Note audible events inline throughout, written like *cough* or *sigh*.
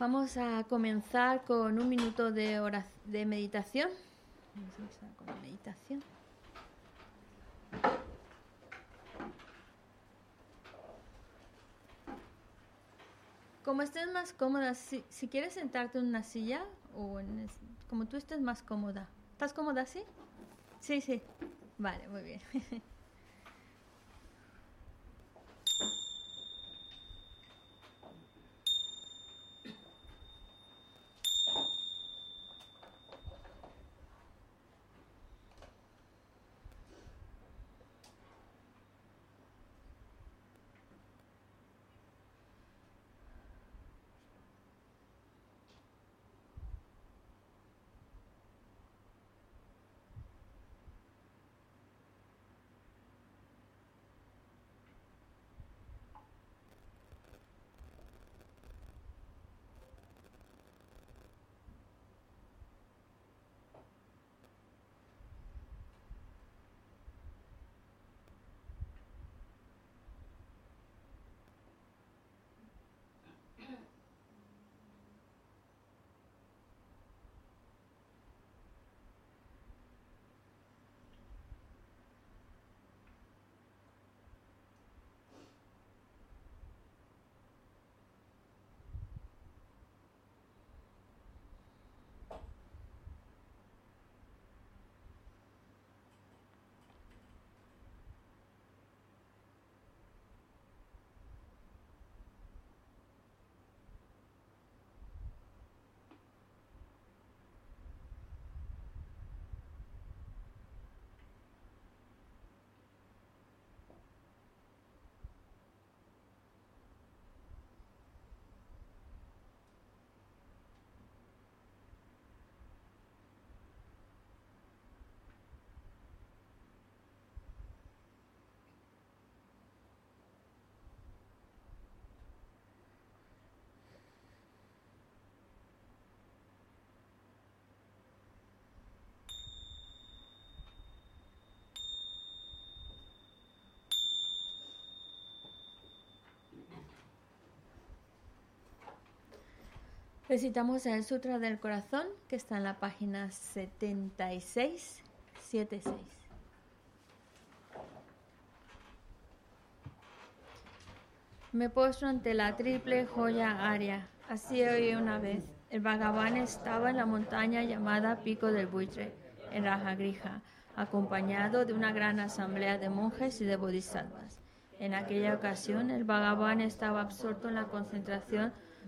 Vamos a comenzar con un minuto de, de meditación. Vamos a empezar con la meditación. Como estés más cómoda, si, si quieres sentarte en una silla o en como tú estés más cómoda. ¿Estás cómoda así? Sí, sí. Vale, muy bien. *laughs* Recitamos el Sutra del Corazón, que está en la página 76, 76. Me postro ante la triple joya aria. Así oí una vez. El Bhagavan estaba en la montaña llamada Pico del Buitre, en Rajagrija, acompañado de una gran asamblea de monjes y de bodhisattvas. En aquella ocasión, el Bhagavan estaba absorto en la concentración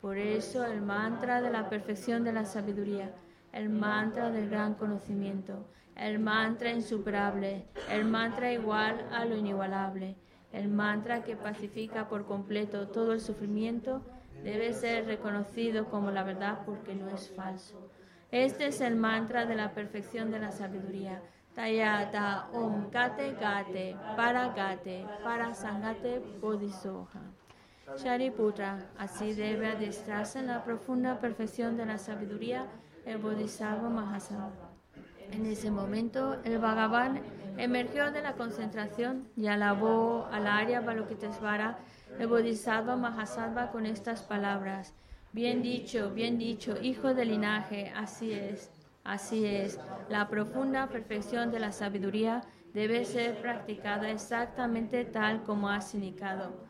Por eso el mantra de la perfección de la sabiduría, el mantra del gran conocimiento, el mantra insuperable, el mantra igual a lo inigualable, el mantra que pacifica por completo todo el sufrimiento, debe ser reconocido como la verdad porque no es falso. Este es el mantra de la perfección de la sabiduría. Tayata Om Gate Gate Para Gate Para Sangate Bodhisoha. Shariputra, así debe adiestrarse en la profunda perfección de la sabiduría el Bodhisattva Mahasattva. En ese momento, el Bhagavan emergió de la concentración y alabó al Arya Balokitesvara, el Bodhisattva Mahasattva, con estas palabras. Bien dicho, bien dicho, hijo del linaje, así es, así es. La profunda perfección de la sabiduría debe ser practicada exactamente tal como has indicado,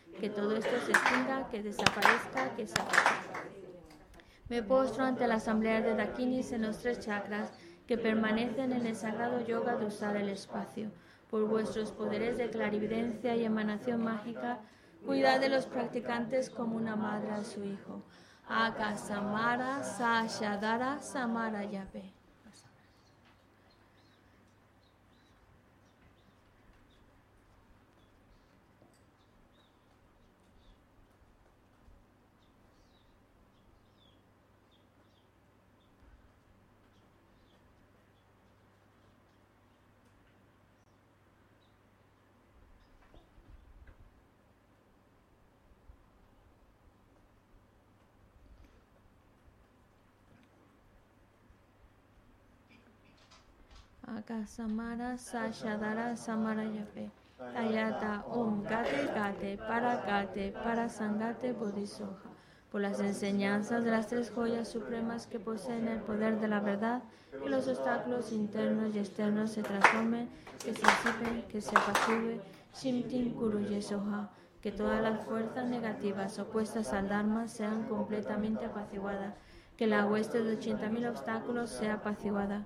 que todo esto se extinga, que desaparezca, que se Me postro ante la asamblea de Dakinis en los tres chakras que permanecen en el sagrado yoga de usar el espacio. Por vuestros poderes de clarividencia y emanación mágica, cuidad de los practicantes como una madre a su hijo. Akasamara Sashadara Samara Yabe. Akasamara Sashadara Samarayape. Ayata Om Gate Gate Para Gate Para Sangate Bodhisoja. Por las enseñanzas de las tres joyas supremas que poseen el poder de la verdad, que los obstáculos internos y externos se transformen, que se disipen, que se apacigüe, Shimtin Kuru Yesoha, que todas las fuerzas negativas opuestas al Dharma sean completamente apaciguadas, que la hueste de 80.000 obstáculos sea apaciguada,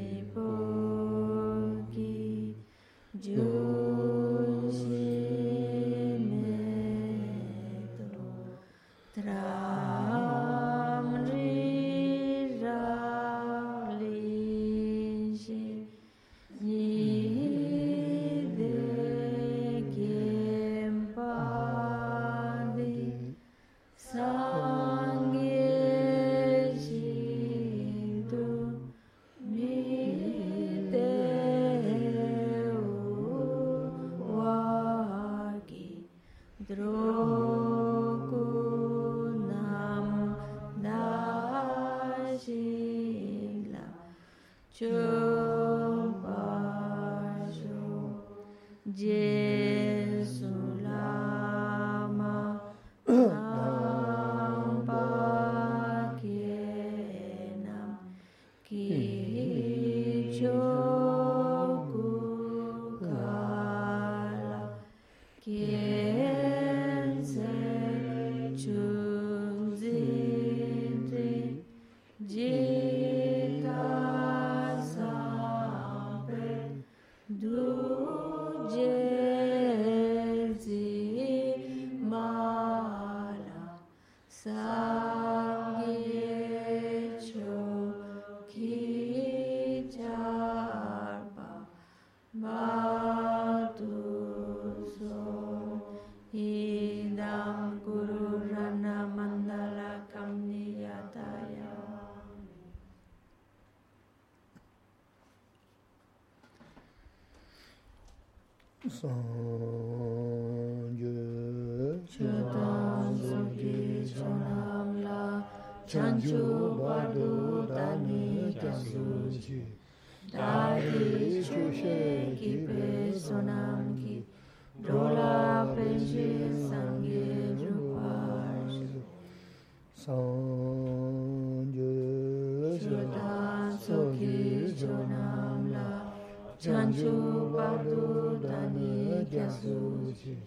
chanchu bardu dani gyasu chi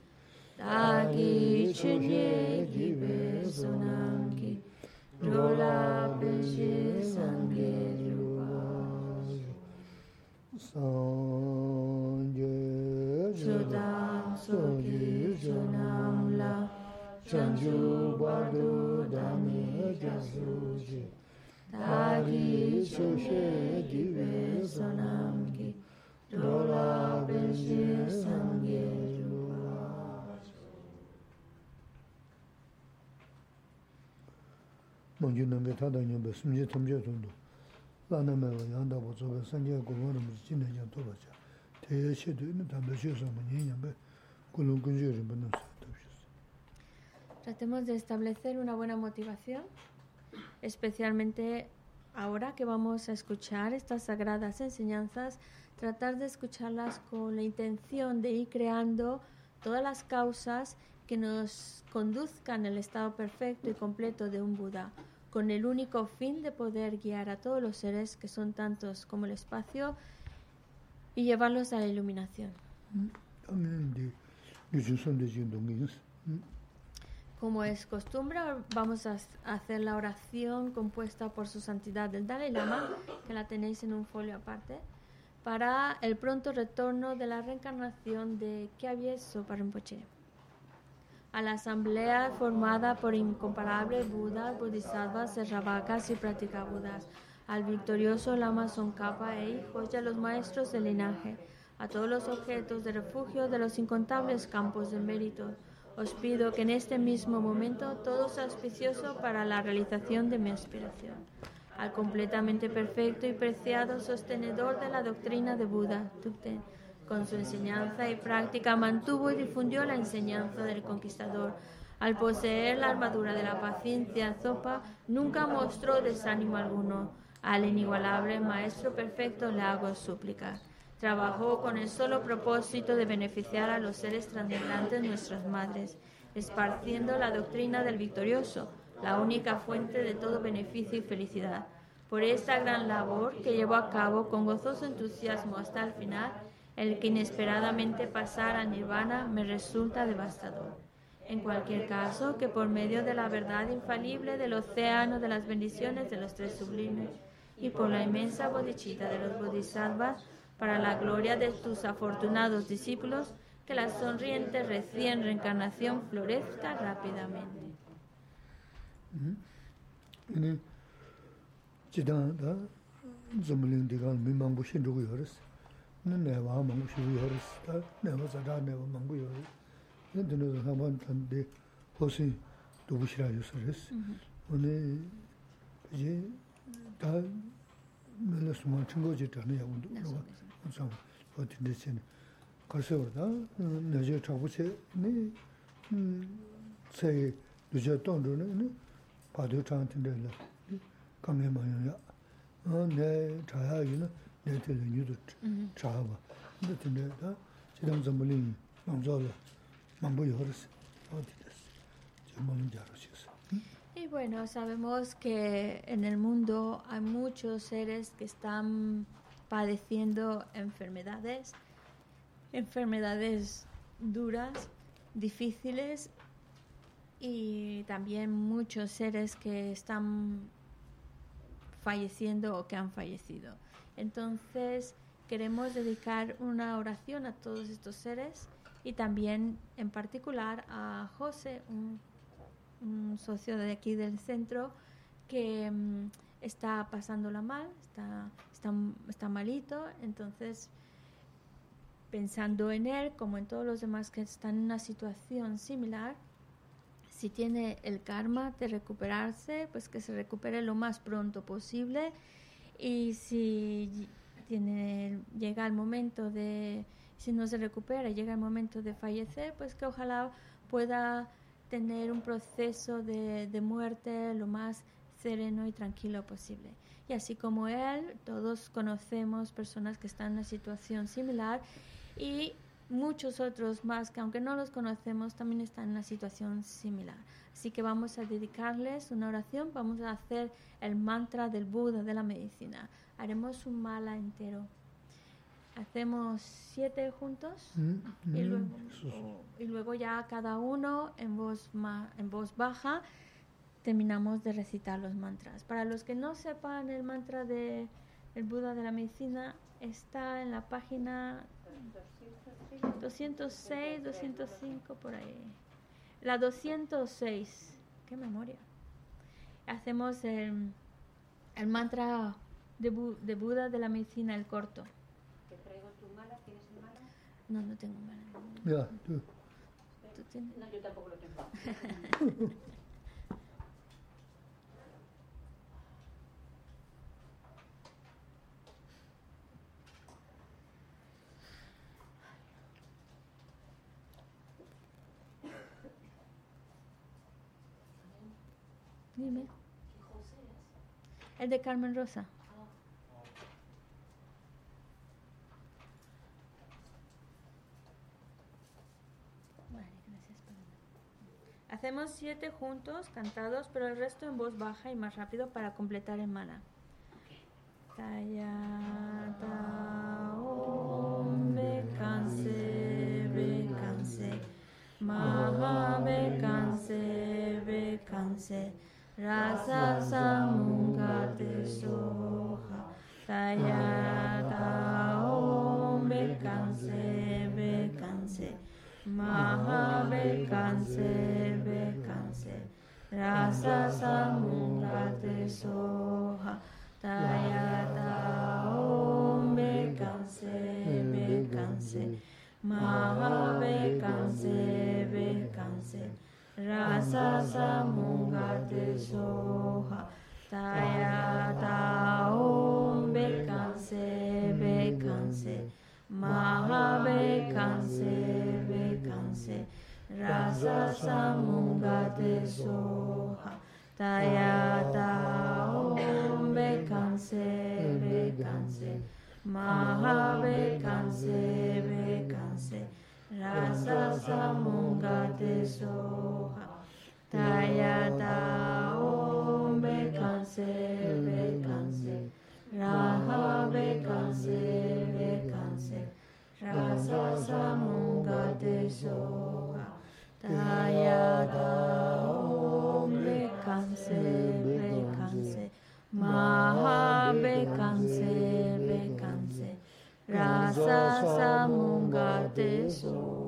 dagi chunye gibe sonangi rola peche sangye rupa sanje chodam sogi chonam la chanchu bardu dani gyasu chi dagi chunye gibe sonangi Tabshis Tratemos de establecer una buena motivación, especialmente ahora que vamos a escuchar estas sagradas enseñanzas, tratar de escucharlas con la intención de ir creando todas las causas que nos conduzcan al estado perfecto y completo de un Buda, con el único fin de poder guiar a todos los seres que son tantos como el espacio y llevarlos a la iluminación. Como es costumbre, vamos a hacer la oración compuesta por su santidad el Dalai Lama, que la tenéis en un folio aparte, para el pronto retorno de la reencarnación de Kyabye Sopa. A la asamblea formada por incomparables Budas, Bodhisattvas, Serravakas y practicabudas, al victorioso Lama Tsongkhapa e hijos y a los maestros del linaje, a todos los objetos de refugio de los incontables campos de mérito, os pido que en este mismo momento todo sea auspicioso para la realización de mi aspiración. Al completamente perfecto y preciado sostenedor de la doctrina de Buda, Tupten, con su enseñanza y práctica mantuvo y difundió la enseñanza del conquistador. Al poseer la armadura de la paciencia, Zopa nunca mostró desánimo alguno. Al inigualable Maestro Perfecto le hago súplica. Trabajó con el solo propósito de beneficiar a los seres transmigrantes nuestras madres, esparciendo la doctrina del victorioso, la única fuente de todo beneficio y felicidad. Por esta gran labor que llevó a cabo con gozoso entusiasmo hasta el final, el que inesperadamente pasara al nirvana me resulta devastador. En cualquier caso, que por medio de la verdad infalible del océano de las bendiciones de los tres sublimes y por la inmensa bodhicitta de los bodhisattvas, para la gloria de tus afortunados discípulos, que la sonriente recién reencarnación florezca rápidamente. 근데 지단다 좀물린 데가 민망고 신도고 요르스 근데 내가 망고 쉬고 요르스 다 내가 자다 내가 망고 요르 근데 너도 한번 탄데 혹시 도부시라 요서스 오늘 이제 다 내가 숨어 친구지 때문에 하고 내가 항상 어디 대신 가서 오다 내가 자부세 네 음, 세 누저 돈도는 Y bueno, sabemos que en el mundo hay muchos seres que están padeciendo enfermedades, enfermedades duras, difíciles y también muchos seres que están falleciendo o que han fallecido. Entonces queremos dedicar una oración a todos estos seres y también en particular a José, un, socio de aquí del centro que mm, está pasándola mal, está, está, está malito, entonces pensando en él, como en todos los demás que están en una situación similar, si tiene el karma de recuperarse, pues que se recupere lo más pronto posible. Y si tiene, llega el momento de, si no se recupera, llega el momento de fallecer, pues que ojalá pueda tener un proceso de, de muerte lo más sereno y tranquilo posible. Y así como él, todos conocemos personas que están en una situación similar y muchos otros más que aunque no los conocemos también están en una situación similar. Así que vamos a dedicarles una oración, vamos a hacer el mantra del Buda de la medicina. Haremos un mala entero. Hacemos siete juntos y, luego, y luego ya cada uno en voz, ma, en voz baja terminamos de recitar los mantras. Para los que no sepan el mantra de el Buda de la medicina está en la página 206, 205 por ahí. La 206. Qué memoria. Hacemos el, el mantra de, Bu- de Buda de la medicina, el corto. ¿Te traigo tu mala? ¿Tienes tu mala? No, no tengo mala. 야, 또, ¿Tú tienes? No, yo tampoco lo tengo. *laughs* Dime. El de Carmen Rosa. Hacemos siete juntos, cantados, pero el resto en voz baja y más rápido para completar el mana. Tayata Om Bekanse Bekanse Maha Bekanse Bekanse Rasa Samungate Soha Tayata Om Bekanse Bekanse Maha Bekanse Bekanse Rasa Samungate Soha Tayata Om Bekanse Bekanse Maha Bekanse Bekanse Rasa Samungate Soha Tayata Om Bekanse Bekanse Maha Bekanse Bekanse Rasa Samungate Soha Tayata Om Bekanse Bekanse Maha Bekanse Bekanse Rasa Samungate Soha Tayata Om Bekanse Bekanse Raha Bekanse Bekanse Rasa Samungate Soha Tayada Om Bekanse Bekanse Maha Bekanse Bekanse Rasa Samunga Teso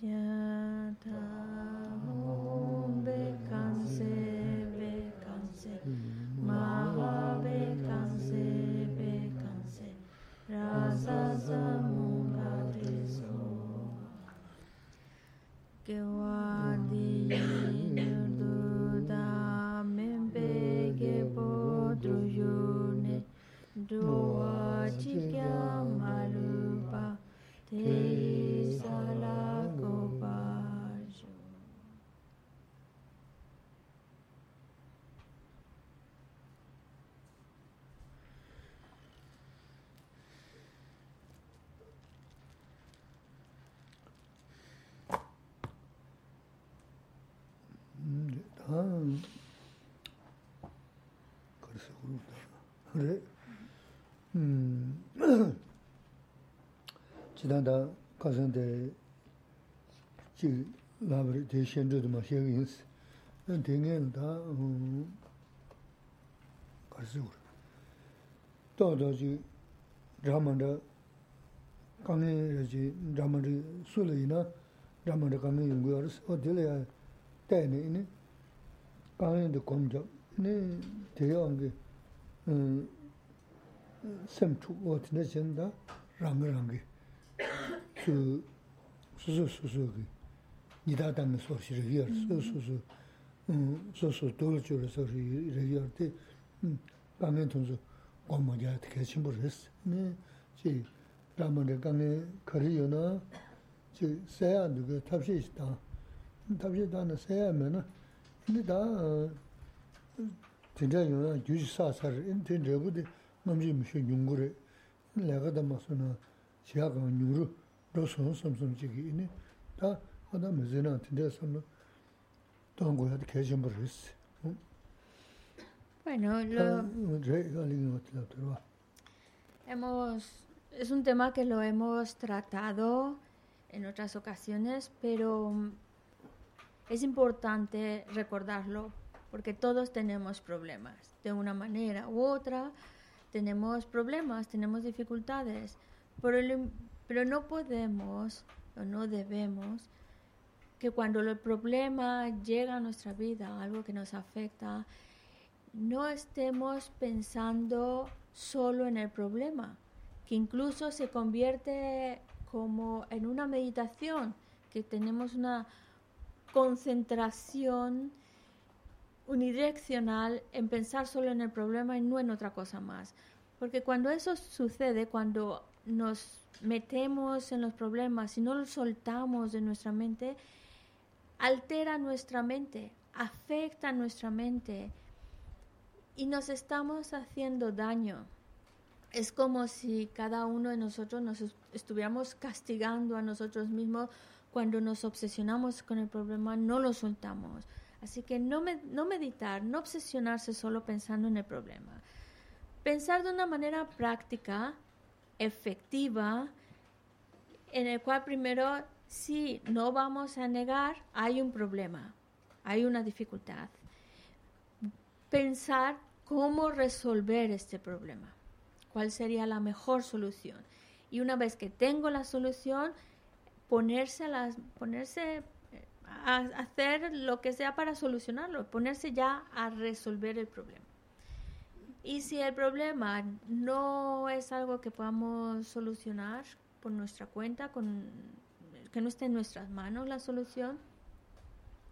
Tayata 그래. 음. *clears throat* 지난다 가선데 지 라브리 대신도도 막 해야겠어. 난 되게는 다 음. 그래서 그래. 또도지 라만다 강에지 라만이 술이나 라만다 강에 연구하러 어디래야 때네 이네 강에도 공적 네 대여한 게 sem chuk o tina chen da rangi rangi su su su su ki nida dami sor shi rigiyar su su su su su dolo chula sor shi rigiyar di gangen tunzu goma jaya tike chimbo res chi ramande gangen kari yo na chi saya duga tabshi ishi tabshi dana saya me na 어 네지 라만의 강에 거리요나 지 세야 누구 탑시 있다 탑시 다는 세야면은 근데 다 진짜 요나 주지 사사를 인텐저부터 남지 무슨 용거래 내가 다 맞서나 지하가 뉴르 로선 섬섬지기 이네 다 하다 메제나 진짜 섬로 동고야 계신 버렸어 Bueno, lo, 제 알리는 것들 들어와 hemos, es un tema que lo hemos tratado en otras ocasiones, pero mm, es importante recordarlo porque todos tenemos problemas, de una manera u otra tenemos problemas, tenemos dificultades, pero, pero no podemos o no debemos que cuando el problema llega a nuestra vida, algo que nos afecta, no estemos pensando solo en el problema, que incluso se convierte como en una meditación, que tenemos una concentración unidireccional en pensar solo en el problema y no en otra cosa más. Porque cuando eso sucede, cuando nos metemos en los problemas y no los soltamos de nuestra mente, altera nuestra mente, afecta nuestra mente y nos estamos haciendo daño. es como si cada uno de nosotros nos est- estuviéramos castigando a nosotros mismos cuando nos obsesionamos con el problema, no lo soltamos. Así que no, me- no meditar, no obsesionarse solo pensando en el problema. Pensar de una manera práctica, efectiva, en el cual primero, si no vamos a negar, hay un problema, hay una dificultad. Pensar cómo resolver este problema, cuál sería la mejor solución. Y una vez que tengo la solución, ponerse las, ponerse a hacer lo que sea para solucionarlo, ponerse ya a resolver el problema. Y si el problema no es algo que podamos solucionar por nuestra cuenta, con, que no esté en nuestras manos la solución,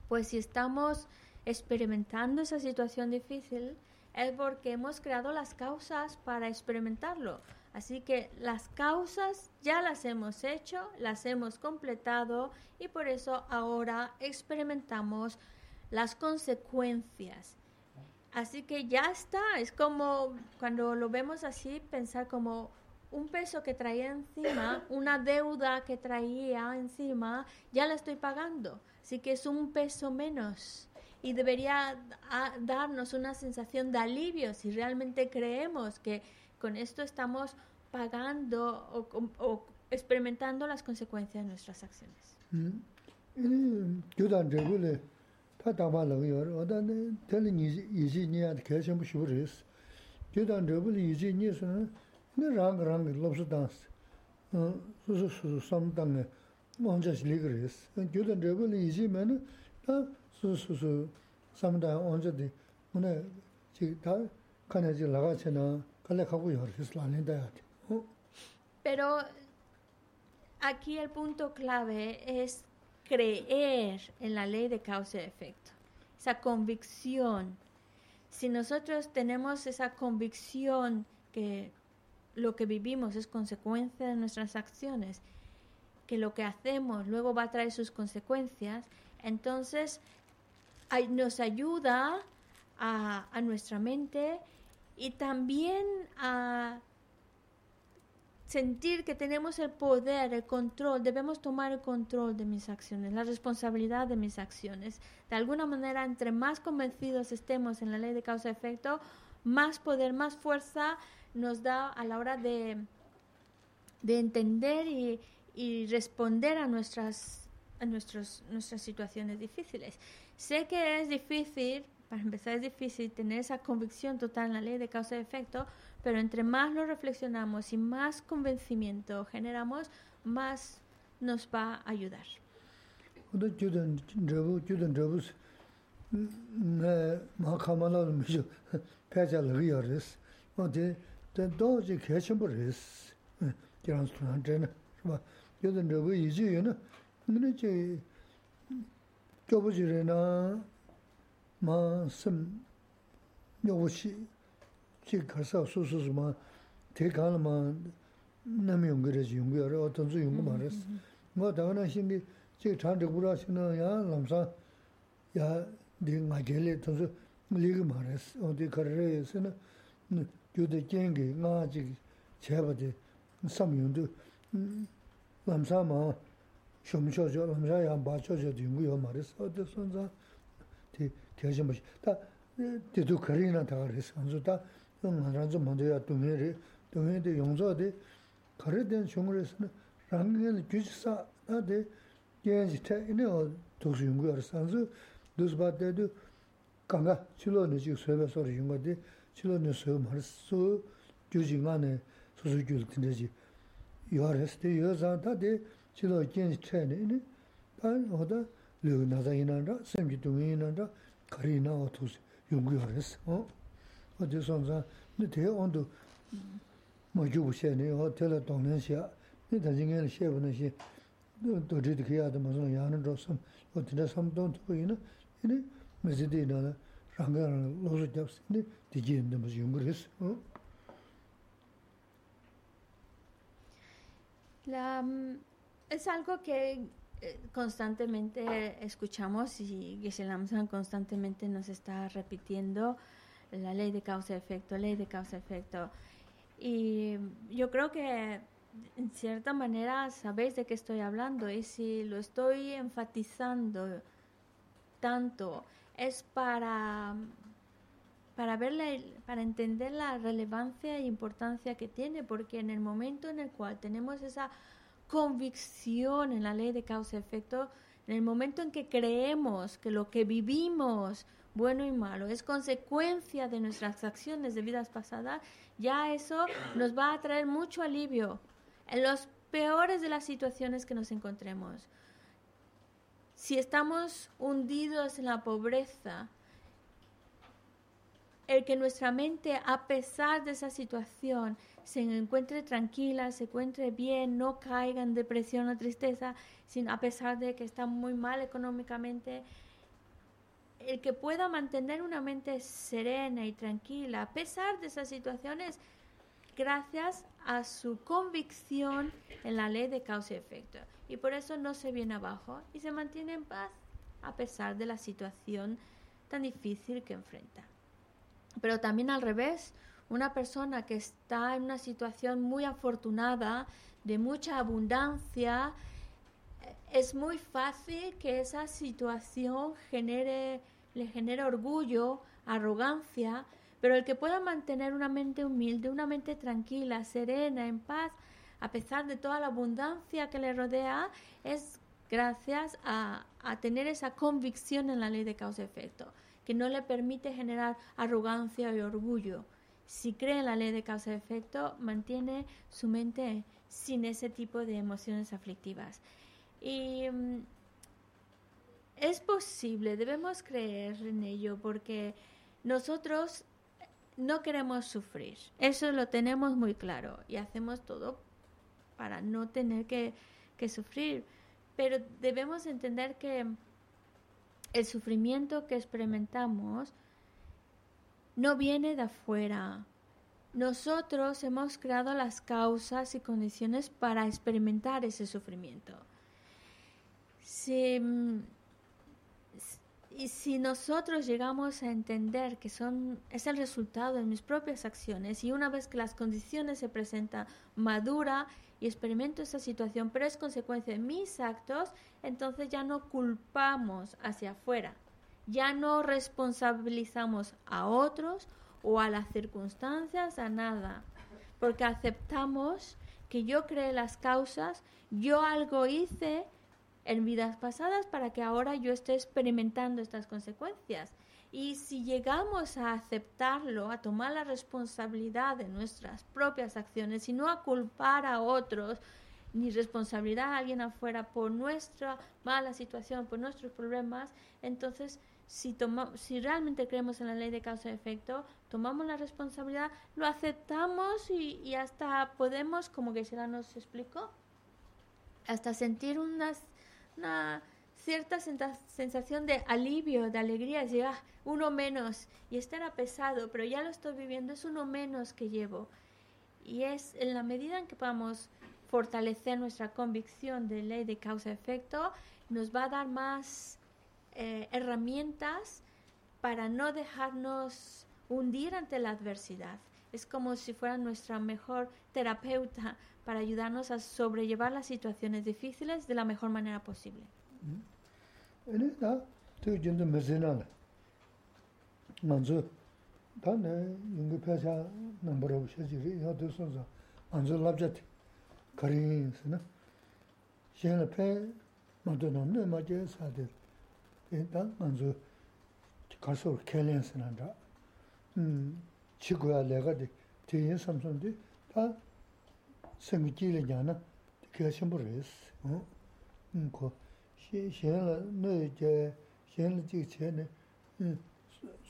pues si estamos experimentando esa situación difícil, es porque hemos creado las causas para experimentarlo. Así que las causas ya las hemos hecho, las hemos completado y por eso ahora experimentamos las consecuencias. Así que ya está, es como cuando lo vemos así, pensar como un peso que traía encima, *coughs* una deuda que traía encima, ya la estoy pagando. Así que es un peso menos y debería darnos una sensación de alivio si realmente creemos que con esto estamos pagando o, com- o experimentando las consecuencias de nuestras acciones. 음. Pero aquí el punto clave es creer en la ley de causa y efecto, esa convicción. Si nosotros tenemos esa convicción que lo que vivimos es consecuencia de nuestras acciones, que lo que hacemos luego va a traer sus consecuencias, entonces nos ayuda a nuestra mente y también a sentir que tenemos el poder, el control, debemos tomar el control de mis acciones, la responsabilidad de mis acciones. De alguna manera, entre más convencidos estemos en la ley de causa-efecto, más poder, más fuerza nos da a la hora de, de entender y, y responder a nuestras, a nuestros, nuestras situaciones difíciles. Sé que es difícil, para empezar es difícil tener esa convicción total en la ley de causa y efecto, pero entre más lo reflexionamos y más convencimiento generamos, más nos va a ayudar. 마카마나 미죠 패자를 이어스 어디 도지 개심버스 그런 수는 되는 봐 주든 저부 이지에는 근데 제 교부지래나 마슴 요시 지 가서 수수스마 대가는 남이 용거지 용거를 어떤 수 용거 말했어 뭐 당연한 신비 제 장적 불하시는 야 남사 야 네가 gel에 도서 리그 말했어 어디 거래에서는 교대 쟁게 나지 제바데 삼용도 남사마 쇼미쇼죠 남사야 바쳐져 딩고요 말했어 어디 선자 대 대신 뭐다 대도 거리나 다 그랬어 안주다 응하나 좀 먼저야 동해를 동해대 용서대 거래된 종을에서는 랑gen 규사 나데 genji te ine o doksu yungu yor sanzu dus ba de du kanga chilo ne jik suebe sor yungu de chilo ne suebe mar su gyuji nga ne susu gyul tinde ji yor es de yor zan ta de chilo genji te ne ine ta oda liu naza inan ra semji dungi inan ra kari ina o tus yungu yor es o o de son zan ne te ondo ma gyubu kari na wa tuzi yungu yoris. O di sonza, ni te ondu ma yubu xe ni, o tela tongnen xe, ni taji ngay xe bu na xe, do dhi di kiya di ma zon yana dro sam, o tinda sam tong tuku ina, ini mezi di ina ranga rana lozo gyabsi, ini di ji inda ma yungu yoris. La, es algo que constantemente escuchamos y Geshe Lamsan constantemente nos está repitiendo la ley de causa-efecto, ley de causa-efecto. Y yo creo que en cierta manera sabéis de qué estoy hablando y si lo estoy enfatizando tanto es para para verla, para entender la relevancia e importancia que tiene, porque en el momento en el cual tenemos esa convicción en la ley de causa-efecto, en el momento en que creemos que lo que vivimos, bueno y malo, es consecuencia de nuestras acciones de vidas pasadas, ya eso nos va a traer mucho alivio en los peores de las situaciones que nos encontremos. Si estamos hundidos en la pobreza, el que nuestra mente, a pesar de esa situación, se encuentre tranquila, se encuentre bien, no caiga en depresión o tristeza, sino a pesar de que está muy mal económicamente, el que pueda mantener una mente serena y tranquila, a pesar de esas situaciones, gracias a su convicción en la ley de causa y efecto. Y por eso no se viene abajo y se mantiene en paz a pesar de la situación tan difícil que enfrenta. Pero también al revés, una persona que está en una situación muy afortunada, de mucha abundancia, es muy fácil que esa situación genere, le genere orgullo, arrogancia, pero el que pueda mantener una mente humilde, una mente tranquila, serena, en paz, a pesar de toda la abundancia que le rodea, es gracias a, tener esa convicción en la ley de causa-efecto que no le permite generar arrogancia y orgullo. Si cree en la ley de causa y efecto, mantiene su mente sin ese tipo de emociones aflictivas. Y mm, es posible, debemos creer en ello porque nosotros no queremos sufrir. Eso lo tenemos muy claro y hacemos todo para no tener que, que sufrir. Pero debemos entender que el sufrimiento que experimentamos no viene de afuera. Nosotros hemos creado las causas y condiciones para experimentar ese sufrimiento. Si, y si nosotros llegamos a entender que son, es el resultado de mis propias acciones y una vez que las condiciones se presentan madura y experimento esa situación, pero es consecuencia de mis actos, entonces ya no culpamos hacia afuera, ya no responsabilizamos a otros o a las circunstancias, a nada, porque aceptamos que yo creé las causas, yo algo hice en vidas pasadas para que ahora yo esté experimentando estas consecuencias. Y si llegamos a aceptarlo, a tomar la responsabilidad de nuestras propias acciones y no a culpar a otros, ni responsabilidad a alguien afuera por nuestra mala situación, por nuestros problemas, entonces si, si realmente creemos en la ley de causa y efecto, tomamos la responsabilidad, lo aceptamos y, y hasta podemos, como que Shira nos explicó, hasta sentir una, cierta sensación de alivio, de alegría, es ah, uno menos, y este era pesado, pero ya lo estoy viviendo, es uno menos que llevo. Y es en la medida en que podamos fortalecer nuestra convicción de ley de causa-efecto, nos va a dar más eh, herramientas para no dejarnos hundir ante la adversidad. Es como si fuera nuestra mejor terapeuta para ayudarnos a sobrellevar las situaciones difíciles de la mejor manera posible. 다 먼저 가서 캘렌스는다 음 지구야 내가 뒤에 삼성디 다 생기를 냐나 그 심부레스 어 음고 시시라 너제 시라 지 전에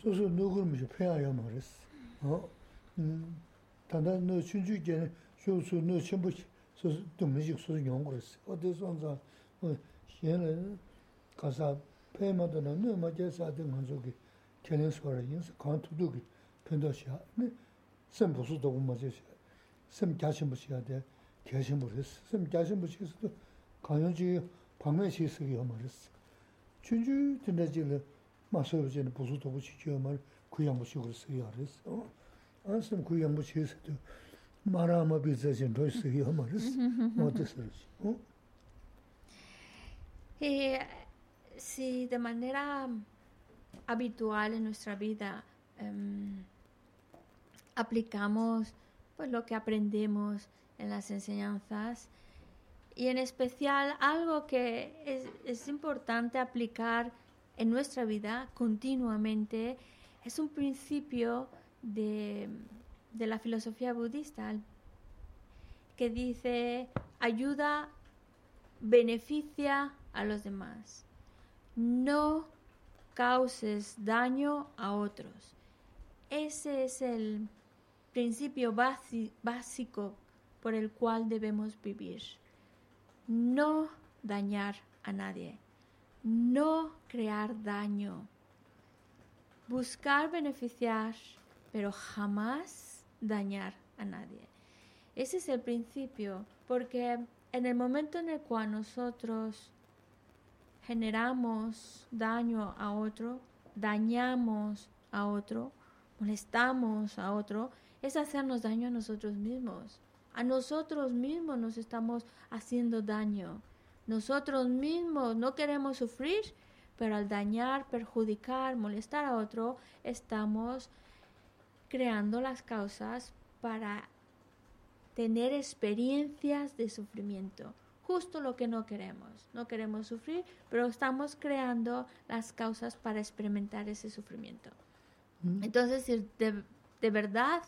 소소 누구를 폐하여 말했어 어음 단단 너 춘주게 소소 너 전부 소소 좀 소소 연구했어 어디서 혼자 시라 가서 de son za o xian le ka sa pe ma de na ne ma je sa de man zo ge ken le so ra yin sa kan tu du ge pen do xia ne sem bu su de wu ma je xia sem jia xin bu xia de ke xin bu de sem jia xin bu xia su kan yong ji pang me xi si ge yo ma de chun ju de ne ji le ma so je ne bu su de bu xi ji ma ku yang bu xi gu si ya de an sem ku yang bu xi si de 마라마 비세신 도시 요마르스 모데스르 어 Y si de manera habitual en nuestra vida em, aplicamos pues lo que aprendemos en las enseñanzas y en especial algo que es, es importante aplicar en nuestra vida continuamente es un principio de, de la filosofía budista que dice ayuda, beneficia a los demás. No causes daño a otros. Ese es el principio básico por el cual debemos vivir. No dañar a nadie. No crear daño. Buscar beneficiar, pero jamás dañar a nadie. Ese es el principio, porque en el momento en el cual nosotros generamos daño a otro, dañamos a otro, molestamos a otro, es hacernos daño a nosotros mismos. A nosotros mismos nos estamos haciendo daño. Nosotros mismos no queremos sufrir, pero al dañar, perjudicar, molestar a otro, estamos creando las causas para tener experiencias de sufrimiento. Justo lo que no queremos. No queremos sufrir, pero estamos creando las causas para experimentar ese sufrimiento. Entonces, si de, de verdad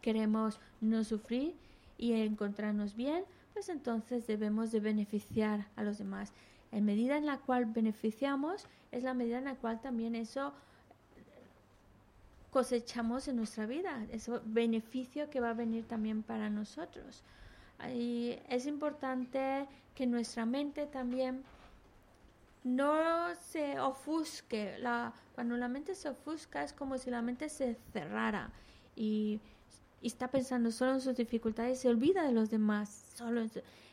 queremos no sufrir y encontrarnos bien, pues entonces debemos de beneficiar a los demás. En medida en la cual beneficiamos, es la medida en la cual también eso cosechamos en nuestra vida, ese beneficio que va a venir también para nosotros. Y es importante que nuestra mente también no se ofusque. Cuando la mente se ofusca es como si la mente se cerrara y, está pensando solo en sus dificultades y se olvida de los demás. Solo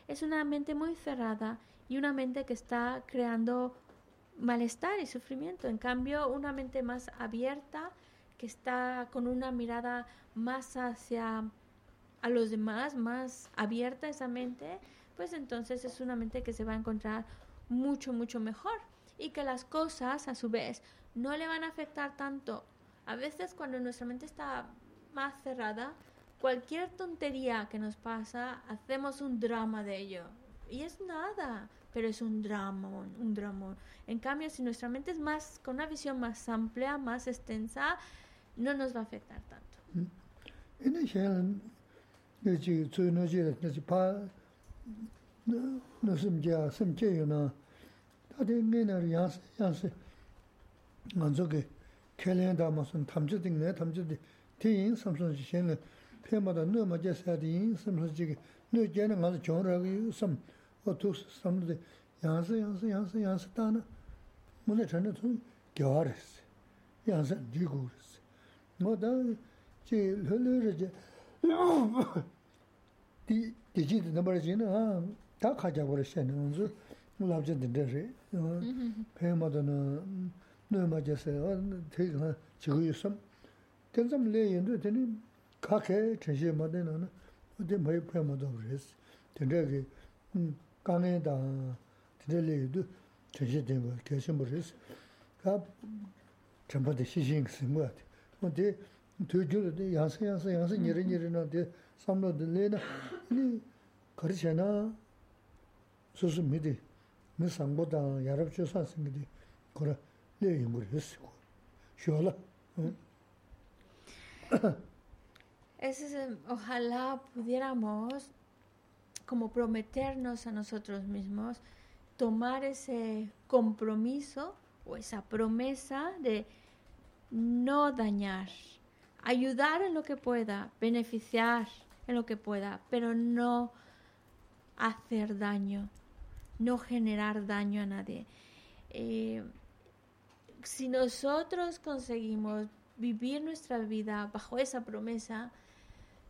es una mente muy cerrada y una mente que está creando malestar y sufrimiento. En cambio, una mente más abierta, que está con una mirada más hacia a los demás, más abierta esa mente, pues entonces es una mente que se va a encontrar mucho, mucho mejor. Y que las cosas, a su vez, no le van a afectar tanto. A veces cuando nuestra mente está más cerrada, cualquier tontería que nos pasa, hacemos un drama de ello. Y es nada, pero es un drama, un drama. En cambio, si nuestra mente es más, con una visión más amplia, más extensa, no nos va a afectar tanto. ene nā simjia, simjia yu nā, tādi ngē nā rī yānsi, yānsi, ngā dzō kē, kē lēng dā mā sōn, tam chī tīng nē, tam chī tī, tī yīng samsōn chī shēn lē, pē mā dā nō mā jā sā tī yīng samsōn chī kē, nō jā nā ngā dā chōng rā kī yu sam, o tū sam rā tī, yānsi, yānsi, yānsi, yānsi tā nā, mū nā chā nā tōng gyā rā sī, yānsi dī gu rā sī, mō dā chī lō lō rā jā, tī 디지드 넘버지나 다 가자 버렸어요. 그래서 물합전 된대지. 어. 배마다는 너마저서 되게 지고 있음. 된점 내연도 되니 각해 전시에 맞는 어디 뭐 배마다 그랬어. 된다게 음 강에다 들려도 전시된 거 계신 버렸어. 가 전부터 시신 쓴 거 같아. 근데 도저히 양세 양세 양세 니르 니르는데 삼로도 내나 이 거르잖아 소소 미디 뭐 상보다 야럽 조사 생기디 거라 내 인물 했고 쇼라 Ese es el- ojalá pudiéramos como prometernos a nosotros mismos tomar ese compromiso o esa promesa de no dañar, ayudar en lo que pueda, beneficiar en lo que pueda, pero no hacer daño, no generar daño a nadie. Eh, si nosotros conseguimos vivir nuestra vida bajo esa promesa,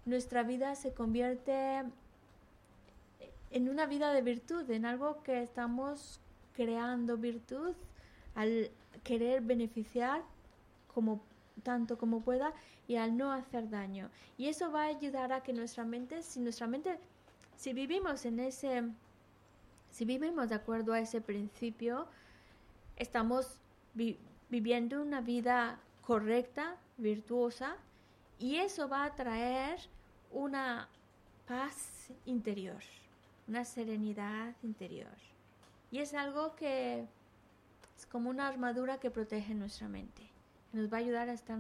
nuestra vida se convierte en una vida de virtud, en algo que estamos creando virtud al querer beneficiar como tanto como pueda y al no hacer daño. Y eso va a ayudar a que nuestra mente, si nuestra mente, si vivimos en ese, si vivimos de acuerdo a ese principio, estamos vi- viviendo una vida correcta, virtuosa, y eso va a traer una paz interior, una serenidad interior. Y es algo que es como una armadura que protege nuestra mente, nos va a ayudar a estar,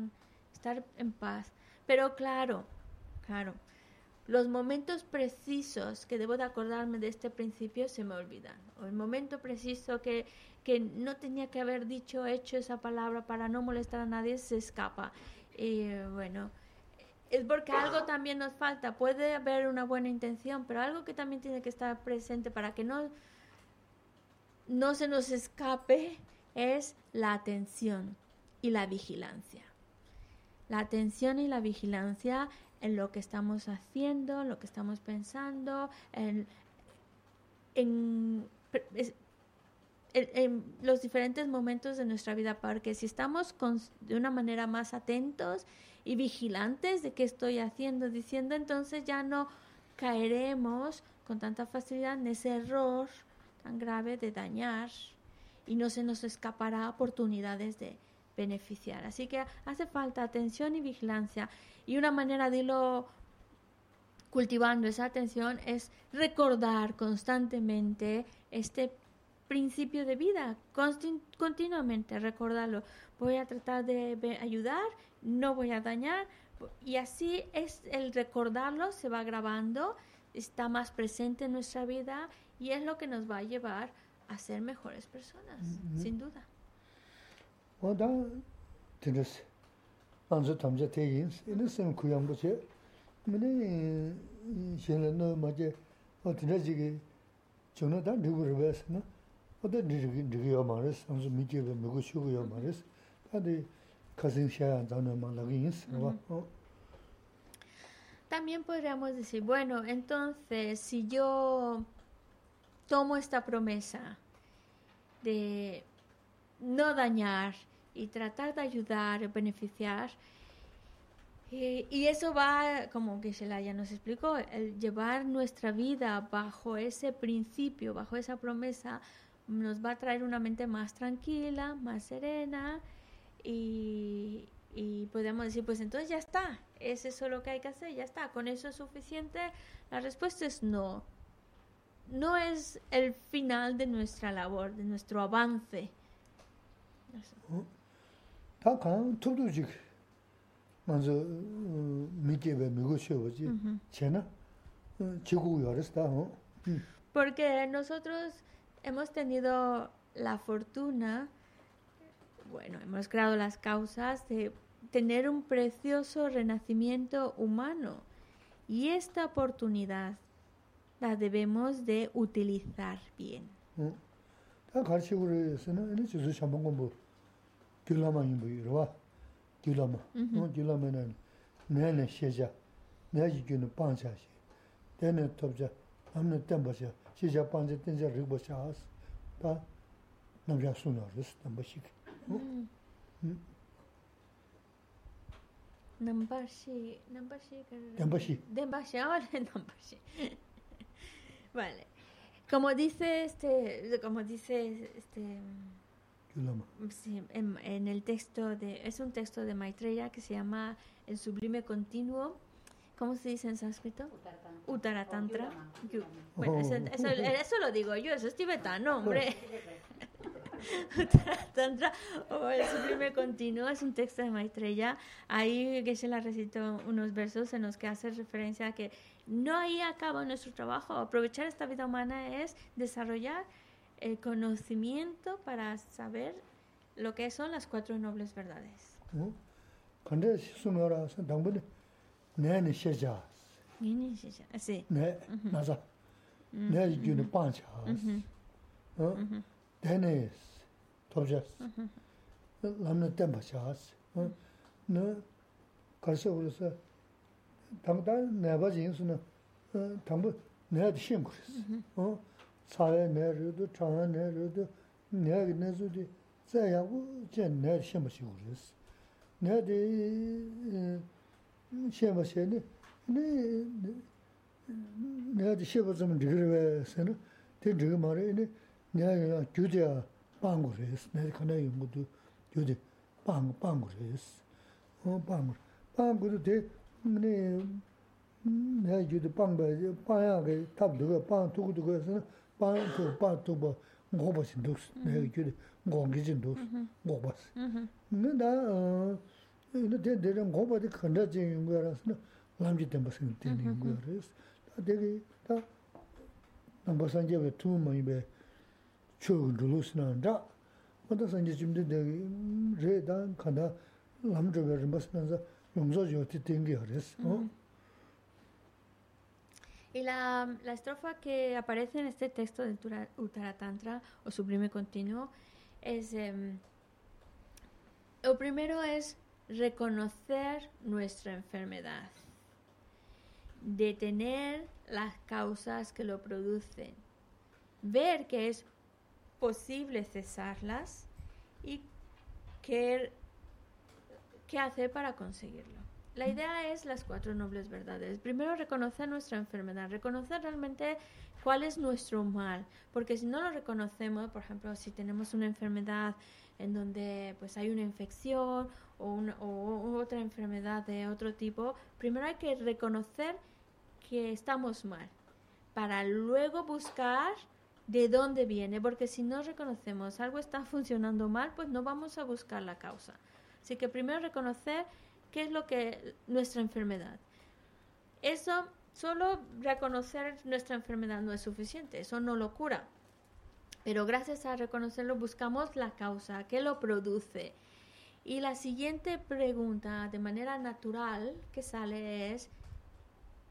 estar en paz. Pero claro, claro, los momentos precisos que debo de acordarme de este principio se me olvidan. O el momento preciso que, que no tenía que haber dicho, hecho esa palabra para no molestar a nadie, se escapa. Y bueno, es porque algo también nos falta. Puede haber una buena intención, pero algo que también tiene que estar presente para que no, no se nos escape es la atención y la vigilancia. La atención y la vigilancia en lo que estamos haciendo, en lo que estamos pensando, en, en, los diferentes momentos de nuestra vida, porque si estamos de una manera más atentos y vigilantes de qué estoy haciendo, diciendo, entonces ya no caeremos con tanta facilidad en ese error tan grave de dañar y no se nos escapará oportunidades de beneficiar. Así que hace falta atención y vigilancia y una manera de irlo cultivando esa atención es recordar constantemente este principio de vida, continuamente recordarlo. Voy a tratar de ayudar, no voy a dañar y así es el recordarlo se va grabando, está más presente en nuestra vida y es lo que nos va a llevar a ser mejores personas, sin duda. Wā, También podríamos decir, bueno, entonces si yo tomo esta promesa de no dañar y tratar de ayudar, beneficiar, y, eso va, como Gisela ya nos explicó, llevar nuestra vida bajo ese principio, bajo esa promesa, nos va a traer una mente más tranquila, más serena y, y podemos decir, pues entonces ya está, es eso lo que hay que hacer, ya está, con eso es suficiente. La respuesta es no. No es el final de nuestra labor, de nuestro avance No sé. tā kāng tūpdū chīg, ānsu mī chē bē mī gu shū bachī, Ujú. chē na, chīgū yā rīs tā, hō, Porque nosotros hemos tenido la fortuna, bueno, hemos creado las causas de tener un precioso renacimiento humano. Y esta oportunidad la debemos de utilizar bien. 응. 다 가르치고 그래서는 이제 주소 한번 공부 gyulama yinbo yirwa, gyulama. Nō gyulama nani, mēne shēchā, mēchī gyūni pāngchā shē, tēne tōpchā, āmne tēmba shē, shēchā pāngchā tēnchā rīkba shā ās, tā nāmchā sūnā rīs tēmba shīk. Nāmbar shī, nāmbar shī karā. Tēmba shī. Tēmba shī, āwale nāmbar shī. Vale. Como dice este, como dice este... sí, en, en el texto de, es un texto de Maitreya que se llama El sublime continuo. ¿Cómo se dice en sánscrito? Uttara Tantra. Yu- Bueno, eso, eso- eso lo digo yo, eso es tibetano, hombre. *laughs* Uttara Tantra o el sublime continuo es un texto de Maitreya. Ahí Geshe-la recitó unos versos en los que hace referencia a que no ahí acaba nuestro trabajo. Aprovechar esta vida humana es desarrollar el conocimiento para saber lo que son las cuatro nobles verdades. Sí. 내 나자 내 이기는 반자 어 데네스 도자스 람나 템바샤스 어너 가서 그래서 당단 내가 인수는 어 당부 내가 시험 그랬어 어 사회 내려도 장안 내려도 내가 내서도 자야고 제 내가 시험 시고 그랬어 내가 대 시험을 시험에 네 내가 대 시험을 좀 들으려서는 된 저거 말에 네 내가 교대야 방고래스 내가 가나 연구도 교대 방 방고래스 어 방고 방고도 돼 네, 내가 교대 방배 방야게 답도 방 두고 두고 해서 방도 방도 뭐 먹어보신도 내가 교대 먹기진도 먹어봤어 근데 나 근데 내가 먹어봐도 건다진 거라서 남지 때 무슨 되는 거라서 다 되게 다 남바산 집에 두 명이 배 추운 둘로스나다 어떤 산지 좀데 레단 간다 남저가 좀 봤으면서 용서죠 되는 게 그랬어 어 Y la, la estrofa que aparece en este texto del Tura- Uttaratantra o sublime continuo es... em, lo primero es reconocer nuestra enfermedad, detener las causas que lo producen, ver que es posible cesarlas y qué, qué hacer para conseguirlo. La idea es las cuatro nobles verdades. Primero, reconocer nuestra enfermedad, reconocer realmente cuál es nuestro mal, porque si no lo reconocemos, por ejemplo, si tenemos una enfermedad en donde pues hay una infección o, una- o otra enfermedad de otro tipo, primero hay que reconocer que estamos mal para luego buscar de dónde viene, porque si no reconocemos algo está *laughs* funcionando mal, pues no vamos a buscar la causa. Así que primero reconocer qué es lo que nuestra enfermedad. Eso solo reconocer nuestra enfermedad no es suficiente, eso no lo cura. Pero gracias a reconocerlo buscamos la causa, qué lo produce. Y la siguiente pregunta de manera natural que sale es,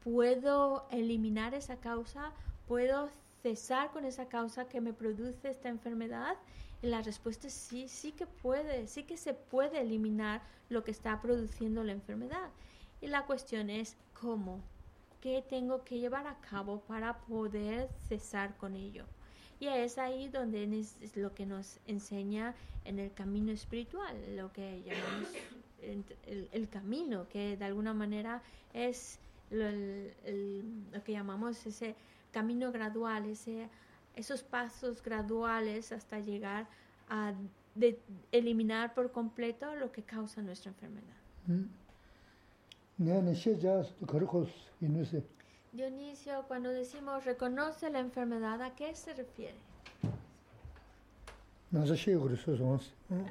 ¿puedo eliminar esa causa? ¿Puedo cesar con esa causa que me produce esta enfermedad? Y la respuesta es sí, sí que puede, sí que se puede eliminar lo que está produciendo la enfermedad. Y la cuestión es cómo, qué tengo que llevar a cabo para poder cesar con ello. Y es ahí donde es lo que nos enseña en el camino espiritual, lo que llamamos el, camino, que de alguna manera es lo, lo que llamamos ese camino gradual, ese, esos pasos graduales hasta llegar a eliminar por completo lo que causa nuestra enfermedad. Dionisio, cuando decimos reconoce la enfermedad, ¿a qué se refiere?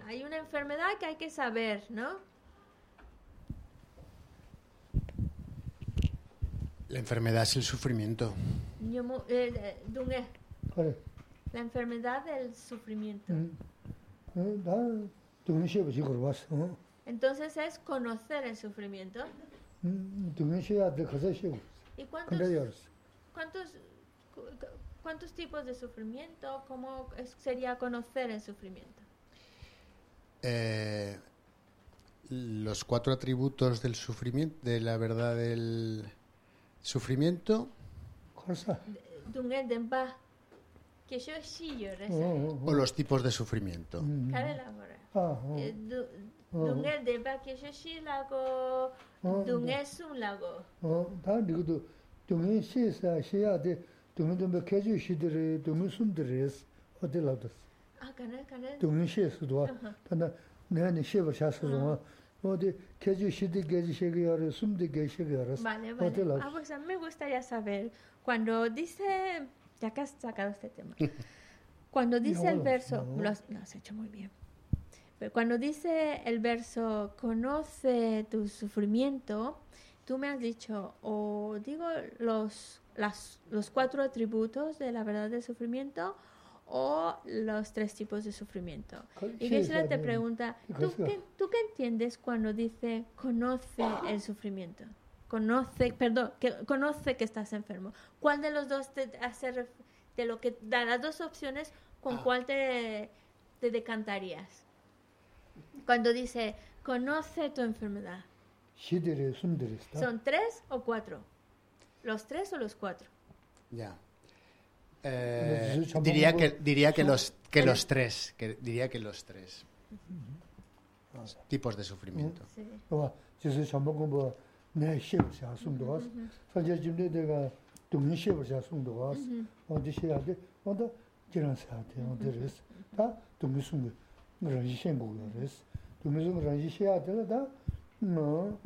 Hay una enfermedad que hay que saber, ¿no? La enfermedad es el sufrimiento. Eh, eh, la enfermedad del sufrimiento. Entonces es conocer el sufrimiento. ¿Y cuántos, cuántos, tipos de sufrimiento? ¿Cómo sería conocer el sufrimiento? Eh, los cuatro atributos del sufrimiento, de la verdad del sufrimiento. O los tipos de sufrimiento. Vale, vale. Ah, pues a mí me gustaría saber, cuando dice ya que has sacado este tema, *laughs* cuando dice el verso, no. lo has, lo has hecho muy bien, pero cuando dice el verso, conoce tu sufrimiento, tú me has dicho, o digo los, las, los cuatro atributos de la verdad del sufrimiento, o los tres tipos de sufrimiento. Y Geshe-la te pregunta, ¿tú qué, ¿tú qué entiendes cuando dice conoce el sufrimiento? conoce, perdón, que conoce que estás enfermo. ¿Cuál de los dos te hace de lo que da las dos opciones con cuál te, te decantarías? Cuando dice conoce tu enfermedad. ¿Son tres o cuatro? ¿Los tres o los cuatro? Ya. Eh, diría que diría que los que los tres, que diría que los tres. Tipos de sufrimiento. 와 지수 전문공부 내 시험 자 숨도 와서 사제 준비 내가 동의 시험 자 숨도 와서 어디 시야 돼 어디 지난 사야 돼 어디를 다 동의 숨 그런 시험 보고 그랬어 동의 숨 그런 시야 돼다뭐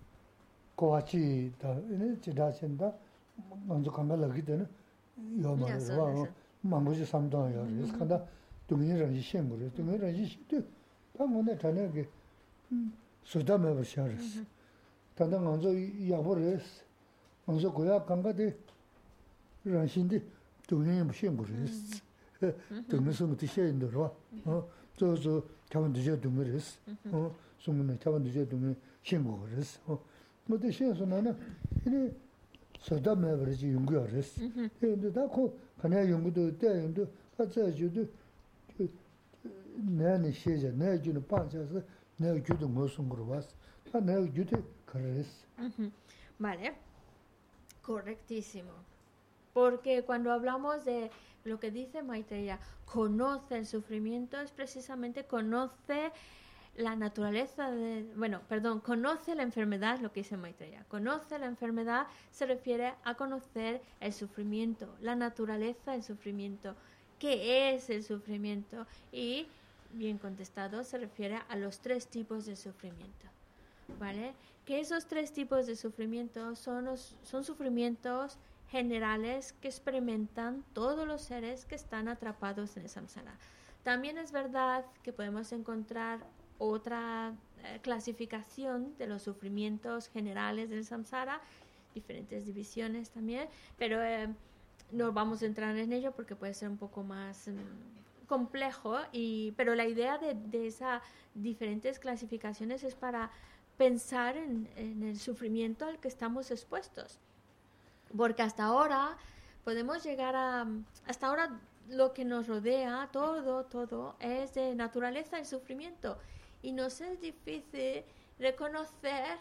고아치 다 이제 지다신다 먼저 가면을 되는 요마를 미안해서, 와 미안해서. 망고지 삼도야 그래서 간다 동의 그런 시험 보래 동의 그런 시도 방문에 전에 수다메버 샤르스 tanda nganzo yagbo res, nganzo goya kanga de ranshin de dungyan yambo shenbo res, mm-hmm. dungyan sunga di shen do rwa, mm-hmm. zo zo kyawan duje dungyan res, mm-hmm. sunga na kyawan duje dungyan shenbo res. Mo de shen su nana, ini sada mayab reji yungu ya res, e, yungu da ko kanya yungu do, da yungu ka zaya ju do, naya ni sheja, naya ju ni pancha sa, naya ju do ngo sunga rwas, naya ju de Vale, correctísimo. Porque cuando hablamos de lo que dice Maitreya, conoce el sufrimiento, es precisamente conoce la naturaleza de, bueno, perdón, conoce la enfermedad, lo que dice Maitreya, conoce la enfermedad se refiere a conocer el sufrimiento, la naturaleza del sufrimiento, qué es el sufrimiento y, bien contestado, se refiere a los tres tipos de sufrimiento. ¿Vale? Que esos tres tipos de sufrimiento son, son sufrimientos generales que experimentan todos los seres que están atrapados en el samsara. También es verdad que podemos encontrar otra eh, clasificación de los sufrimientos generales del samsara, diferentes divisiones también, pero eh, no vamos a entrar en ello porque puede ser un poco más mm, complejo, y, pero la idea de, de esas diferentes clasificaciones es para pensar en, el sufrimiento al que estamos expuestos. Porque hasta ahora podemos llegar a... Hasta ahora lo que nos rodea, todo, todo, es de naturaleza el sufrimiento. Y nos es difícil reconocer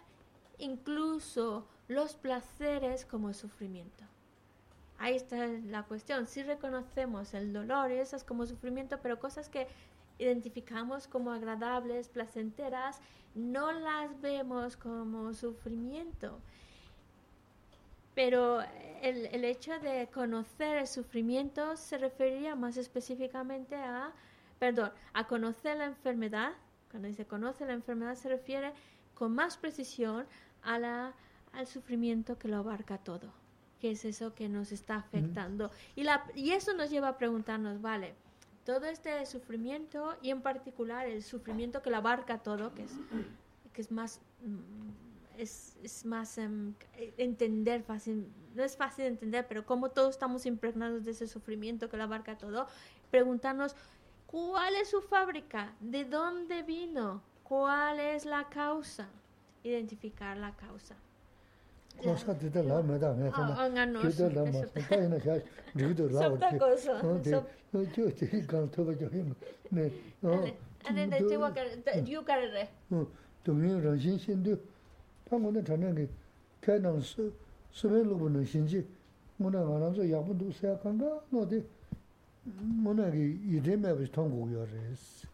incluso los placeres como sufrimiento. Ahí está la cuestión. Si reconocemos el dolor y esas como sufrimiento, pero cosas que identificamos como agradables, placenteras, no las vemos como sufrimiento. Pero el, el hecho de conocer el sufrimiento se referiría más específicamente a, perdón, a conocer la enfermedad. Cuando dice conoce la enfermedad se refiere con más precisión a la, al sufrimiento que lo abarca todo, que es eso que nos está afectando. Y, la, y eso nos lleva a preguntarnos, vale, todo este sufrimiento y en particular el sufrimiento que lo abarca todo, que es, que es más mm, es, es más em, entender fácil, no es fácil de entender, pero como todos estamos impregnados de ese sufrimiento que lo abarca todo, preguntarnos cuál es su fábrica, de dónde vino, cuál es la causa, identificar la causa. 고사 되다 라 메다 메카나 되다 라 메다 이나 샤 리도 라 오티 근데 저 제일 간토가 저기 네 안에 내 제가 유카레 동료 러신 신도 방문은 전에 그 태난스 스벨로 보는 신지 뭐나 말하면서 야부도 생각한가 너디 뭐나 이름에 비슷 통고요레스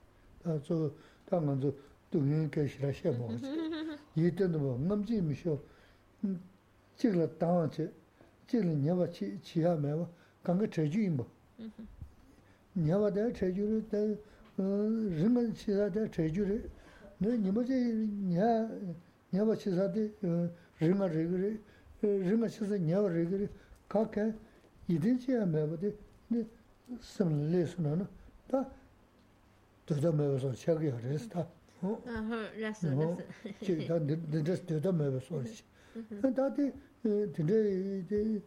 아저 당한저 동료 계시라 셔 먹었어 이때는 뭐 넘지 미셔 chikla tawa che, chikla nyeba chiya mewa, kanga cheju inba. Nyeba daya cheju re, daya uh, ringa chisa daya cheju re, nyeba che nyeba chisa daya uh, ringa rega re, uh, ringa chisa nyeba rega re, ka kaya idin chiya mewa de, samla le suna na, ta doda mewa son chakiya res ta. Rasa, rasa. Uh-huh. Chikla *laughs* doda mewa son chakiya. 다데 근데 이제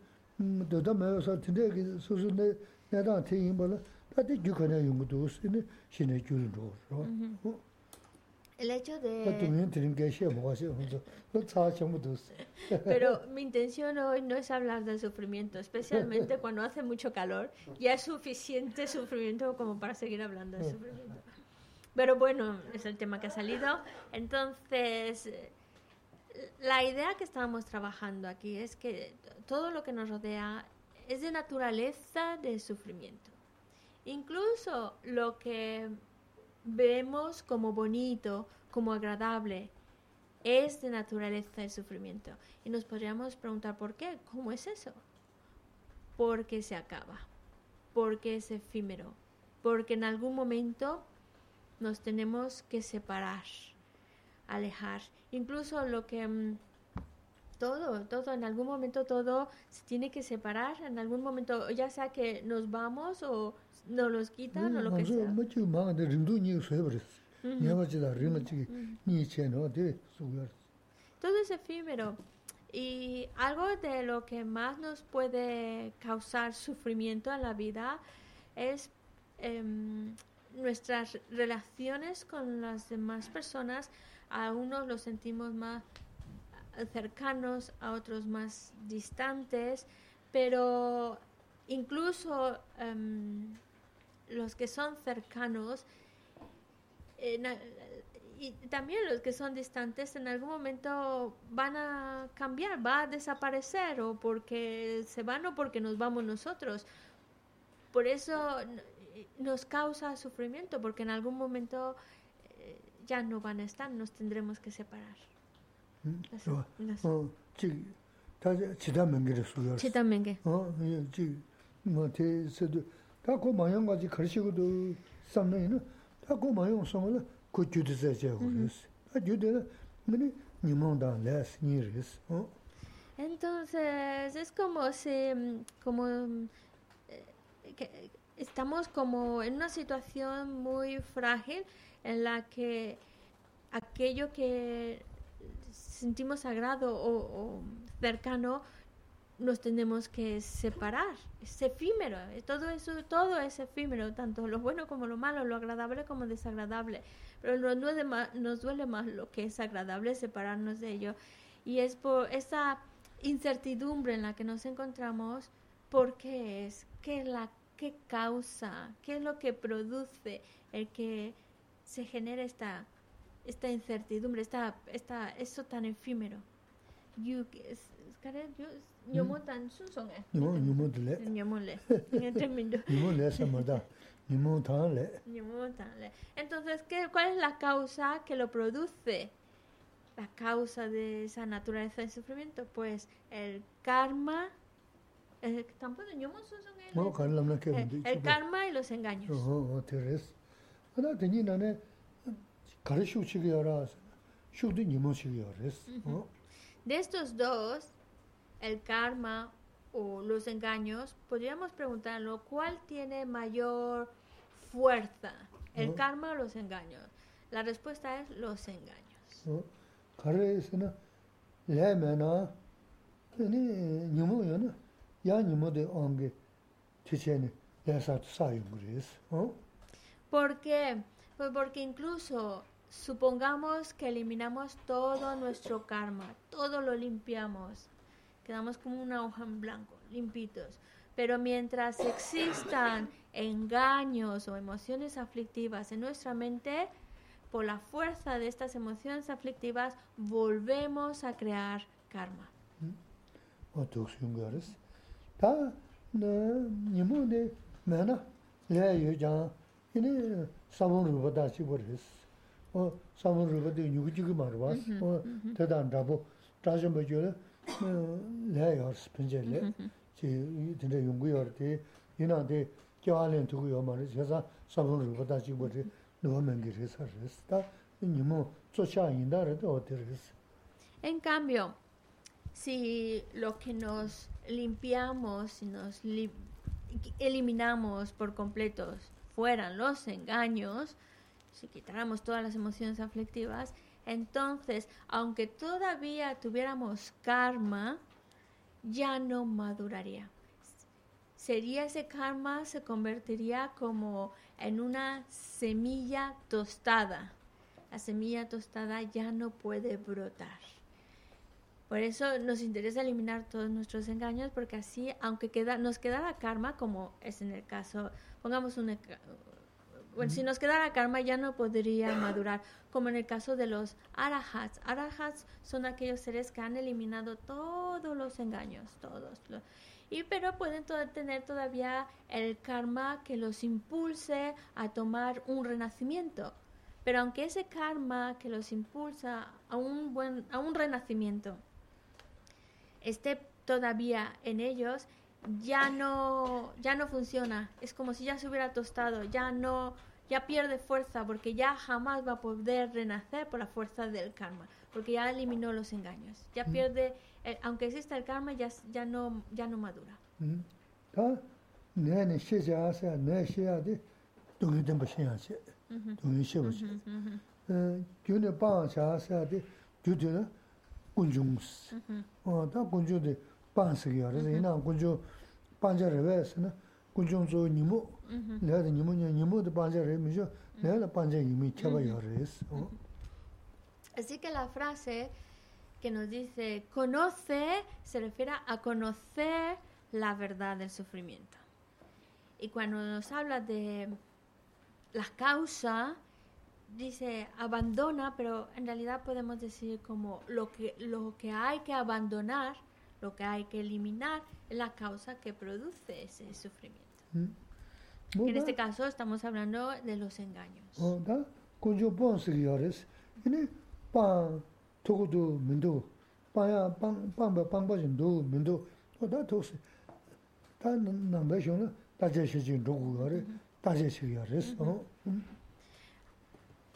도다 메버서 근데 그 소소네 내가 대인 벌 다데 주거나 용도 쓰네 신의 줄도 어 El hecho 그 de... 동행 드림 게 시험 뭐가시 혼자 그차 전부 도 *laughs* Pero mi intención hoy no es hablar del sufrimiento, especialmente cuando *laughs* hace mucho calor. Ya es suficiente sufrimiento como para seguir hablando del sufrimiento. Pero bueno, es el tema que ha salido. Entonces, eh, la idea que estábamos trabajando aquí es que todo lo que nos rodea es de naturaleza de sufrimiento. Incluso lo que vemos como bonito, como agradable, es de naturaleza el sufrimiento. Y nos podríamos preguntar por qué, ¿cómo es eso? Porque se acaba, porque es efímero, porque en algún momento nos tenemos que separar, alejar incluso lo que mm, todo, todo, en algún momento todo se tiene que separar, en algún momento, ya sea que nos vamos o nos los quitan o lo que sea. Todo es efímero. Y algo de lo que más nos puede causar sufrimiento en la vida es em, nuestras relaciones con las demás personas. A unos los sentimos más cercanos, a otros más distantes, pero incluso em, los que son cercanos a- y también los que son distantes en algún momento van a cambiar, va a desaparecer o porque se van o porque nos vamos nosotros. Por eso nos causa sufrimiento porque en algún momento eh, ya no van a estar, nos tendremos que separar. Entonces es como si, mm, como eh, que, estamos como en una situación muy frágil en la que aquello que sentimos sagrado o, o cercano nos tenemos que separar. Es efímero, eh, todo eso, todo es efímero, tanto lo bueno como lo malo, lo agradable como desagradable. Pero nos duele más, nos duele más lo que es agradable separarnos de ello. Y es por esa incertidumbre en la que nos encontramos, ¿por qué es? ¿Qué es la que causa, qué es lo que produce el que se genere esta, esta incertidumbre, esta, esta, eso tan efímero. *laughs* Entonces, ¿qué, ¿cuál es la causa que lo produce? La causa de esa naturaleza del sufrimiento, pues el karma, eh, tampoco song eh, 뭐 갈람나 eh, 깨는데. el karma y los engaños 어, 어, 테레스. 하나 되니 나네 가르치고 치기 알아. 쇼도 니몬 치기 알았어. 어. De estos dos, el karma o los engaños, podríamos preguntarlo, ¿cuál tiene mayor fuerza? ¿El Oh. karma o los engaños? La respuesta es los engaños. 어. 가르에서는 레메나 아니 니몬이나 야 니몬데 온게 ¿Por qué? Pues porque incluso supongamos que eliminamos todo nuestro karma, todo lo limpiamos, quedamos como una hoja en blanco, limpitos. Pero mientras existan engaños o emociones aflictivas en nuestra mente, por la fuerza de estas emociones aflictivas volvemos a crear karma. 어 nimu de mena le yu jang, ini sabun rupa dashi boris. O sabun rupa de yugu jigu marwas, o tedan rabu, chashan bajo le le yors pinche le, chi tinte yungu yor de, ina de kiawa len tuku yor maris, yasa sabun rupa dashi boris, nuwa mengi resa res, ta nimu tsocha inda rada o de res. En cambio, si lo que nos limpiamos, si nos li- eliminamos por completo fueran los engaños, si quitáramos todas las emociones aflictivas, entonces, aunque todavía tuviéramos karma, ya no maduraría. Sería ese karma, se convertiría como en una semilla tostada. La semilla tostada ya no puede brotar. Por eso nos interesa eliminar todos nuestros engaños, porque así, aunque queda, nos quedara karma, como es en el caso, pongamos un, bueno, si nos quedara karma ya no podría madurar, como en el caso de los arahats. Arahats son aquellos seres que han eliminado todos los engaños, todos. lo- y pero pueden to- tener todavía el karma que los impulse a tomar un renacimiento. Pero aunque ese karma que los impulsa a un, buen, a un renacimiento esté todavía en ellos, ya no, ya no funciona. Es como si ya se hubiera tostado, ya no, ya pierde fuerza porque ya jamás va a poder renacer por la fuerza del karma, porque ya eliminó los engaños. Ya pierde, eh, aunque exista el karma, ya, ya, no, ya no madura. Mm. Uh -huh. Uh -huh. Uh -huh. 군중스. 어, 다 군주데 방스기야. 그래서 이나 군주 방자르베스는 군중조 니모 내가 니모냐 니모도 방자르미죠. 내가 방자 이미 쳐봐야레스. 어. Así que la frase que nos dice conoce se refiere a conocer la verdad del sufrimiento. Y cuando nos habla de la causa, dice abandona, pero en realidad podemos decir como lo que, lo que hay que abandonar, lo que hay que eliminar, es la causa que produce ese sufrimiento. En este caso estamos hablando de los engaños.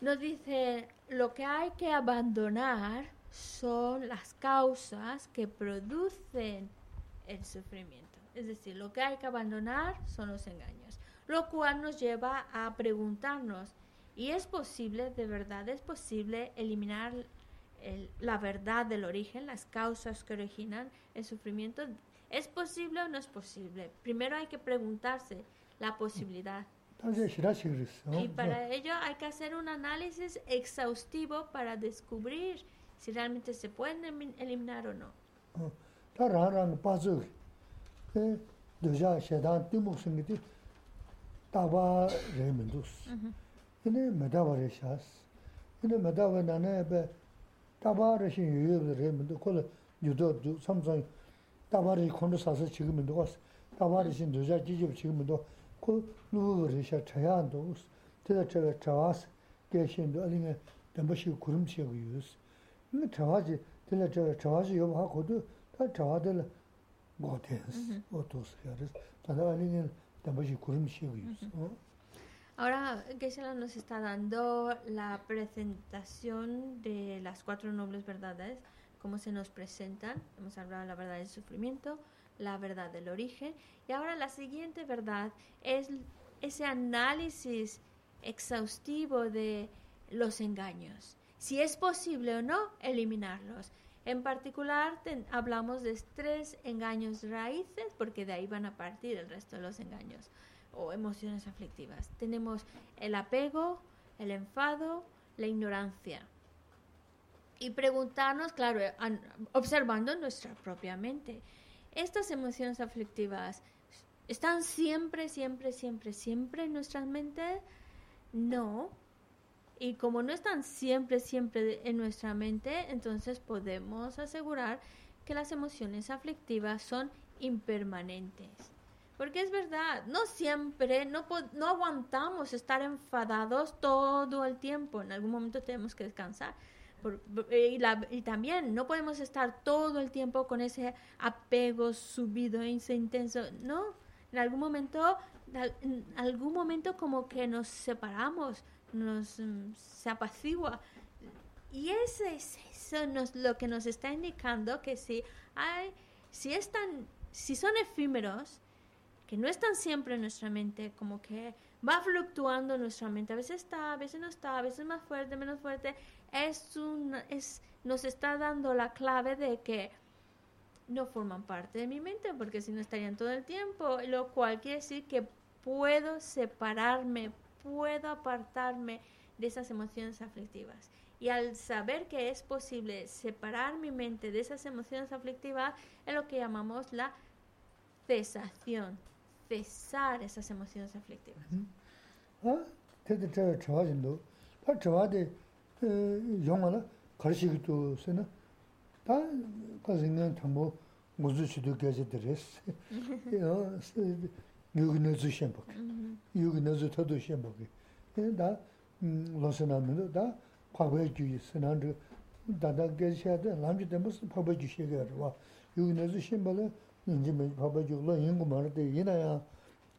Nos dice, lo que hay que abandonar son las causas que producen el sufrimiento. Es decir, lo que hay que abandonar son los engaños. Lo cual nos lleva a preguntarnos, ¿y es posible, de verdad, es posible eliminar el- la verdad del origen, las causas que originan el sufrimiento? ¿Es posible o no es posible? Primero hay que preguntarse la posibilidad. Y para ello hay que hacer un análisis exhaustivo para descubrir si realmente se pueden eliminar o no. Tā rā rā ngā pā tsū kī, dōjā shēdān tī mūk sīngi tī tāwā rē mī ndūs. Yīne mēdāwā rē shās. Yīne mēdāwā nā nē bē tāwā rē shī yu yu rē mī ndū, kōla yu dō dū, samsāng tāwā rē khundu sāsā chī kī mī ndū kās, tāwā rē shī dōjā jī jī chī kī mī ndū, 서 지금도 왔어. 따바르신 도자 지집 지금도 콜 누르샤 차야도 제가 제가 자와스 계신도 아니면 담바시 구름치고 유스. 근데 자와지 들려 저 자와지 요 하고도 다 자와들 못해스. 어떠스 야레스. 다들 아니면 담바시 구름치고 유스. 어? Ahora Geshe-la nos está dando la presentación de las cuatro nobles verdades, cómo se nos presentan. Hemos hablado de la verdad del sufrimiento, la verdad del origen, y ahora la siguiente verdad es ese análisis exhaustivo de los engaños. Si es posible o no eliminarlos. En particular hablamos de tres engaños raíces, porque de ahí van a partir el resto de los engaños o emociones aflictivas. Tenemos el apego, el enfado, la ignorancia. Y preguntarnos, claro, an- observando nuestra propia mente, ¿estas emociones aflictivas están siempre, siempre, siempre, siempre en nuestras mentes? No. Y como no están siempre, siempre en nuestra mente, entonces podemos asegurar que las emociones aflictivas son impermanentes. Porque es verdad, no siempre, no, aguantamos estar enfadados todo el tiempo. En algún momento tenemos que descansar. Por- por- y, la- y también no podemos estar todo el tiempo con ese apego subido, ese intenso. No, en algún momento, en algún momento como que nos separamos, nos mm, se apacigua. Y ese es eso nos, lo que nos está indicando que si hay, si están, si son efímeros, que no están siempre en nuestra mente, como que va fluctuando nuestra mente, a veces está, a veces no está, a veces más fuerte, menos fuerte, es un, es, nos está dando la clave de que no forman parte de mi mente, porque si no estarían todo el tiempo, lo cual quiere decir que puedo separarme, puedo apartarme de esas emociones aflictivas. Y al saber que es posible separar mi mente de esas emociones aflictivas, es lo que llamamos la cesación, cesar esas emociones aflictivas. 아, 대대 저 저와진도 다 저와데 어 용하나 가르치기도 쓰나 다 가지는 정보 무즈치도 계제드레스 어 유그네즈 셴복 유그네즈 터도 셴복 다 losena mendo da pabwe ju senan de da da ge sha de lam ji de mus pabwe ju she ge wa yu ne zu shin ba le nin ji me pabwe ju lo yin gu ma de yin ya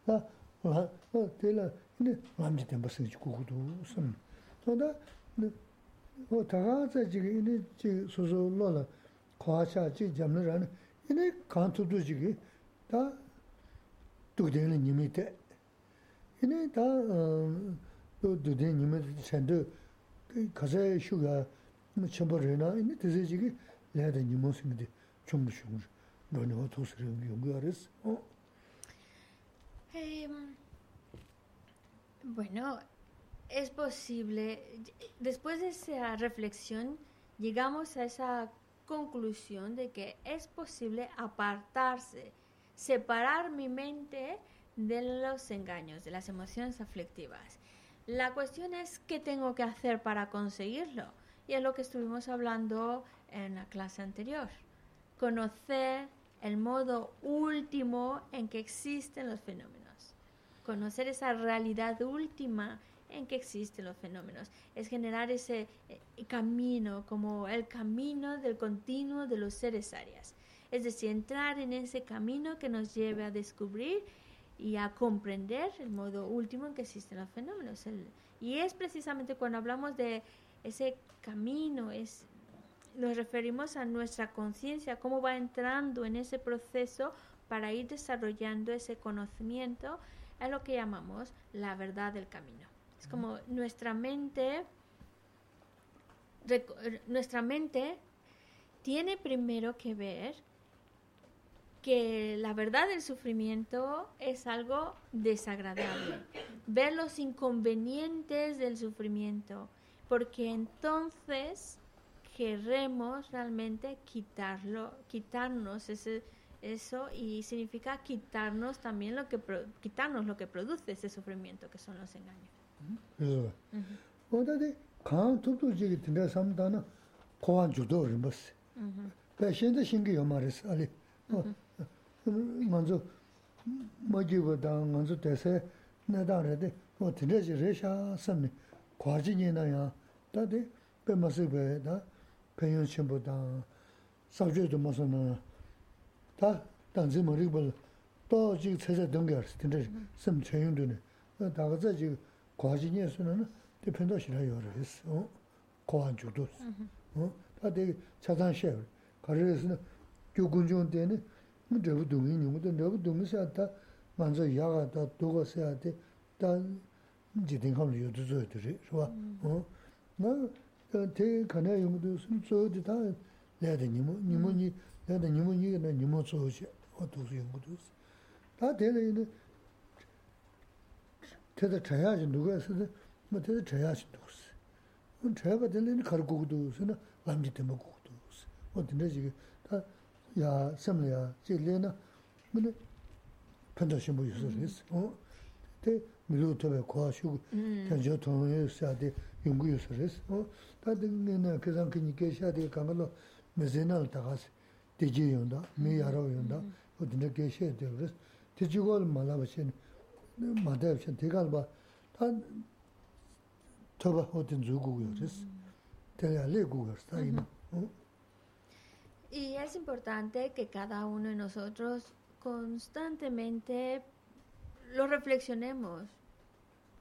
da la de la ne lam ji de mus ji gu gu du sun so da ne o ta ga za ji ge ne ji so so lo la kwa cha ji jam ne ran ne kan tu du ji ge da du de ne ni me de ine da 또 두데 님의 전도 가서 슈가 뭐 첨버려나 ine 되게 지기 내가 님은 생각이 좀 무슨 너네 어떻게 연구하랬어? 어? Em, bueno, es posible. Después de esa reflexión, llegamos a esa conclusión de que es posible apartarse, separar mi mente de los engaños, de las emociones aflictivas. La cuestión es qué tengo que hacer para conseguirlo. Y es lo que estuvimos hablando en la clase anterior. Conocer el modo último en que existen los fenómenos. Conocer esa realidad última en que existen los fenómenos. Es generar ese eh, camino, como el camino del continuo de los seres áreas. Es decir, entrar en ese camino que nos lleve a descubrir y a comprender el modo último en que existen los fenómenos. Y es precisamente cuando hablamos de ese camino, es, nos referimos a nuestra conciencia, cómo va entrando en ese proceso para ir desarrollando ese conocimiento, es lo que llamamos la verdad del camino. Es como nuestra mente, eh, nuestra mente tiene primero que ver que la verdad del sufrimiento es algo desagradable. *coughs* Ver los inconvenientes del sufrimiento, porque entonces queremos realmente quitarlo, quitarnos ese, eso y significa quitarnos también lo que quitarnos lo que produce ese sufrimiento que son los engaños. 그래서 어다데 강 톱도 지기 된다 삼다나 고안 주도 림버스. 배신의 신기 요 말이스 알리. 어. 먼저 뭐지보다 먼저 대세 내다래데 뭐 드레지 레샤 섬니 과진이나야 다데 배마스베다 배연신보다 사주도 무슨나 다 단지 머리볼 또 지금 세세 등결스 근데 섬 최용도네 다가 저 지금 과진이에서는 대편도 싫어요 그랬어 어 고안 주도 어 다데 차단셰 가르에서는 교군종 때는 뭐 저거 동이 님도 저거 동이서다 먼저 야가다 두고 써야 돼다 지딩하면 요도 줘야 돼 좋아 어나 대 가나 용도 순 줘도 다 내야 돼 님은 님은이 내가 님은 이게 나 님은 줘지 어떻게 용도 다 되는 teta chaya chi nukaya sada, ma teta chaya chi nukusi. Un chaya ka tena ini kar kukudu usi na lamji tema kukudu usi. O tena chigi, ta ya samla ya, chigi le na, mene penda shimbo yusa resi. Te milu tobe kuwa shugu, mm. tenja tono yusa ade yungu yusa resi. Ta tingi na kizan kinyi kesha ade kangalo mezena al tagasi, deji yonda, mi yaraw yonda, mm. o tena kesha ade resi. Te chigol malaba chini, 마대없이 대갈 봐다 저봐 어딘 주고요 그래서 대야 레고가 스타이나 어? Y es importante que cada uno de nosotros constantemente lo reflexionemos,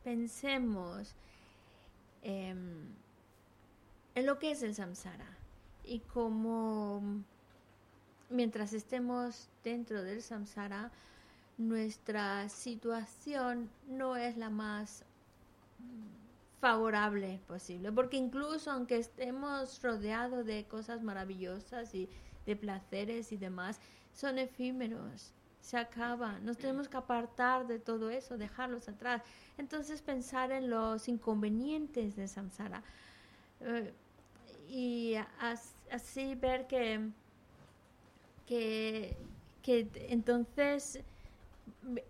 pensemos em, en lo que es el samsara y cómo mientras estemos dentro del samsara, nuestra situación no es la más favorable posible, porque incluso aunque estemos rodeados de cosas maravillosas y de placeres y demás, son efímeros, se acaban, nos tenemos que apartar de todo eso, dejarlos atrás. Entonces pensar en los inconvenientes de samsara eh, y as- así ver que, que, entonces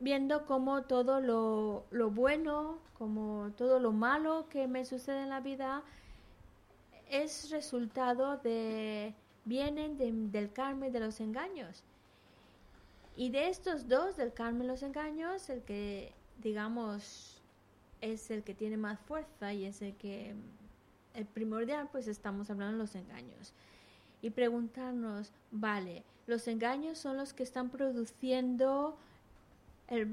viendo cómo todo lo, lo bueno, como todo lo malo que me sucede en la vida es resultado de vienen de- del karma y de los engaños. Y de estos dos, del karma y los engaños, el que, digamos, es el que tiene más fuerza y es el que el primordial, pues estamos hablando de los engaños. Y preguntarnos, vale, los engaños son los que están produciendo el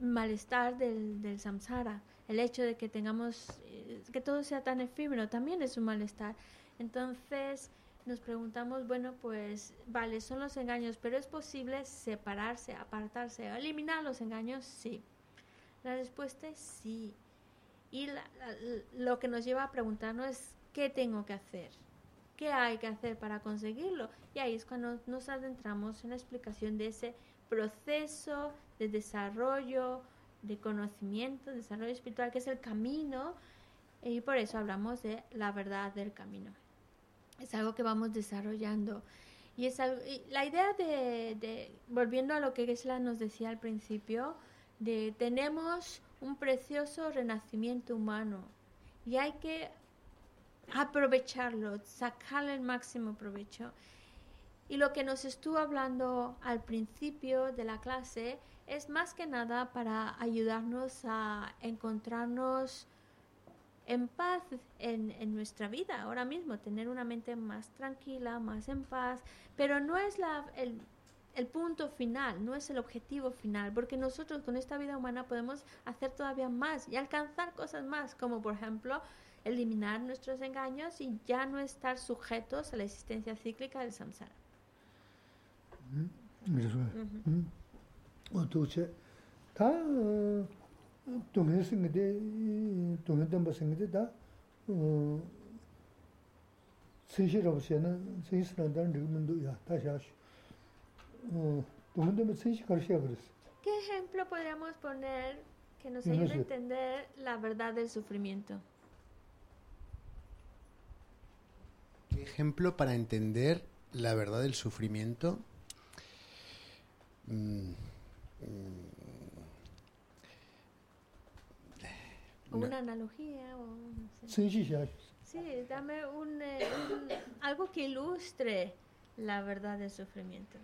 malestar del, del samsara. El hecho de que tengamos, eh, que todo sea tan efímero, también es un malestar. Entonces nos preguntamos, bueno, pues vale, son los engaños, pero ¿es posible separarse, apartarse, eliminar los engaños? Sí. La respuesta es sí. Y la- la- lo que nos lleva a preguntarnos es, ¿qué tengo que hacer? ¿Qué hay que hacer para conseguirlo? Y ahí es cuando nos adentramos en la explicación de ese proceso de desarrollo, de conocimiento, desarrollo espiritual, que es el camino, y por eso hablamos de la verdad del camino. Es algo que vamos desarrollando. Y, es la idea de, de- volviendo a lo que Gesla nos decía al principio, de tenemos un precioso renacimiento humano y hay que aprovecharlo, sacarle el máximo provecho. Y lo que nos estuvo hablando al principio de la clase es más que nada para ayudarnos a encontrarnos en paz en, nuestra vida ahora mismo, tener una mente más tranquila, más en paz, pero no es la, el punto final, no es el objetivo final, porque nosotros con esta vida humana podemos hacer todavía más y alcanzar cosas más, como por ejemplo eliminar nuestros engaños y ya no estar sujetos a la existencia cíclica del samsara. ¿Qué ejemplo podríamos poner que nos ayude a entender la verdad del sufrimiento? ejemplo para entender la verdad del sufrimiento Mm, mm, una, analogía o no sé. sí, sí, sí. sí, dame eh, un, algo que ilustre la verdad del sufrimiento.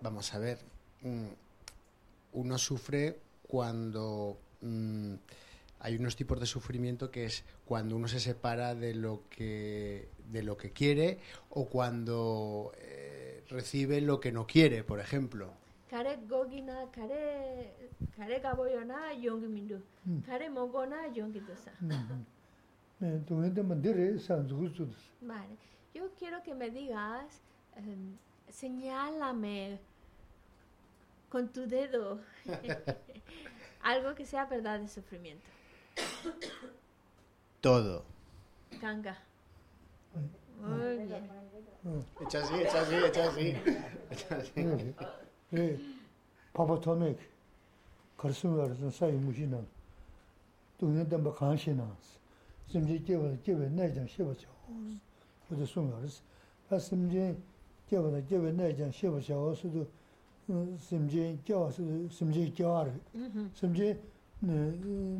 Vamos a ver, mm, uno sufre cuando mm, hay unos tipos de sufrimiento que es cuando uno se separa de lo que de lo que quiere o cuando eh, recibe lo que no quiere, por ejemplo. Vale. Yo quiero que me digas, em, señálame con tu dedo *laughs* algo que sea verdad de sufrimiento. Todo. Ganga. Muy bien. Echa así, echa así, echa así. Echa así. 네. 네. 파파 토메 가르스면 가르스 사이 무시나. 동네 담바 간시나. 심지 깨버 깨버 내장 셔버죠. 그저 손 가르스. 아 심지 깨버나 깨버 내장 셔버죠. 수도 심지 깨워서 심지 깨와르. Ujú. 심지 네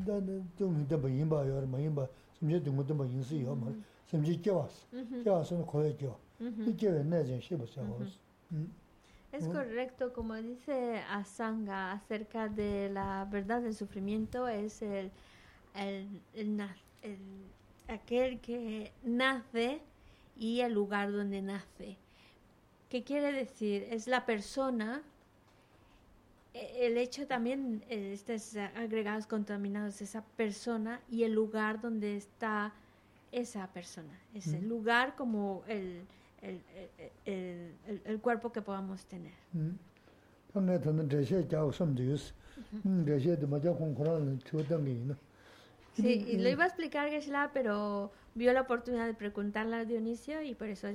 나는 좀 담바 임바요. 뭐 임바 심지 동네 담바 인수요. 뭐 심지 깨왔어. Ujú. 깨와서는 거에 깨워. Ujú. 이 깨버 내장 셔버죠. 음. Es Mm. correcto, como dice Asanga acerca de la verdad del sufrimiento, es el, el, el na- el- aquel que nace y el lugar donde nace. ¿Qué quiere decir? Es la persona, e- el hecho también, eh, estos agregados contaminados, esa persona y el lugar donde está esa persona, es el lugar como el, el, el, el cuerpo que podamos tener. Sí, y lo iba a explicar Geshe-la, pero vio la oportunidad de preguntarla a Dionisio y por eso...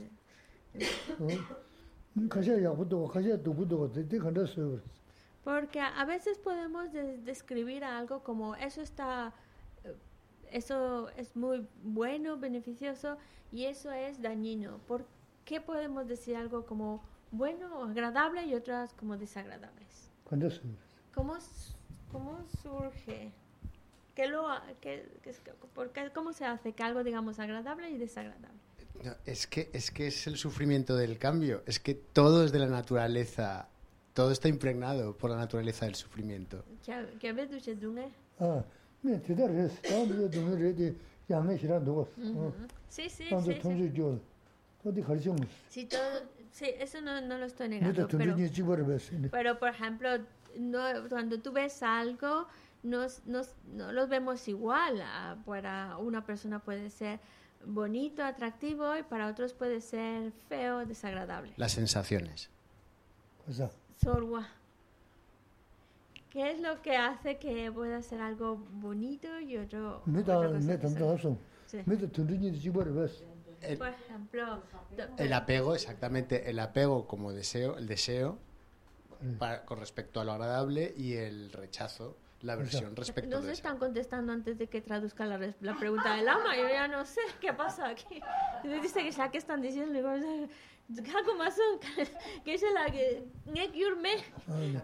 Porque a veces podemos describir algo como eso está eso es muy bueno, beneficioso y eso es dañino. ¿Por qué podemos decir algo como bueno o agradable y otras como desagradables? ¿Cuándo surge? ¿Cómo, cómo surge? ¿Qué lo, qué, qué, ¿Cómo se hace que algo digamos agradable y desagradable? Es, que, es que es el sufrimiento del cambio, es que todo es de la naturaleza, todo está impregnado por la naturaleza del sufrimiento. ¿Qué, qué ves, Ah, che dung e? 아, 네, 대단했어. 다음에 좀 이래도 양에 싫어 누워. 어. Sí, sí, 나도 sí, sí. 통제 줘. 어디 가르쳐 못. Sí, todo, sí, eso no, no lo estoy 내가 negando, pero, 통제니 집어를 봤어. pero por ejemplo, no, cuando tú ves algo, no, es- no, es- no los vemos igual. Ah, Para una persona puede ser bonito, atractivo, y para otros puede ser feo, desagradable. Las sensaciones. 그래서 Sorwa. ¿Qué es lo que hace que pueda ser algo bonito y otro? Meta, meta, el, Por ejemplo, el apego, exactamente, el apego como deseo, el deseo con respecto a lo agradable y el rechazo, la versión respecto a No se están contestando antes de que traduzca la, la pregunta del ama, yo ya no sé qué pasa aquí. Dice que ya que están diciendo, *laughs* 過去まっすぐけしゃらげねきゅるめ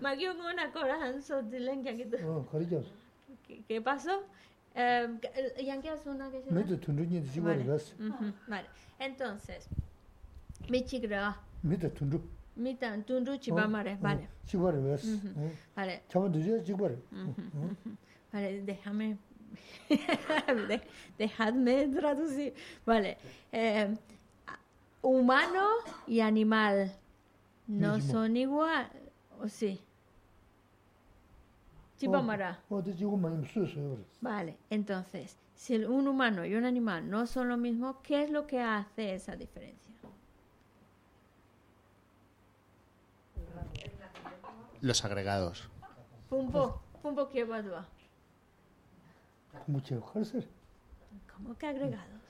まぎょごなこらはんそじれんきゃけどうんこれじゃ *laughs* ¿Qué pasó? Eh, ¿Yankee que se? Ah. Vale. Entonces, Michigra. Mita Tundru. Mita Tundru Chibamare, vale. Vale. Vale, déjame. *laughs* Dejadme traducir. Vale humano y animal no son igual, ¿o sí? Chipamara. Vale, entonces, si un humano y un animal no son lo mismo, ¿qué es lo que hace esa diferencia? Los agregados. Pumpo, pumpo que va. ¿Cómo que agregados?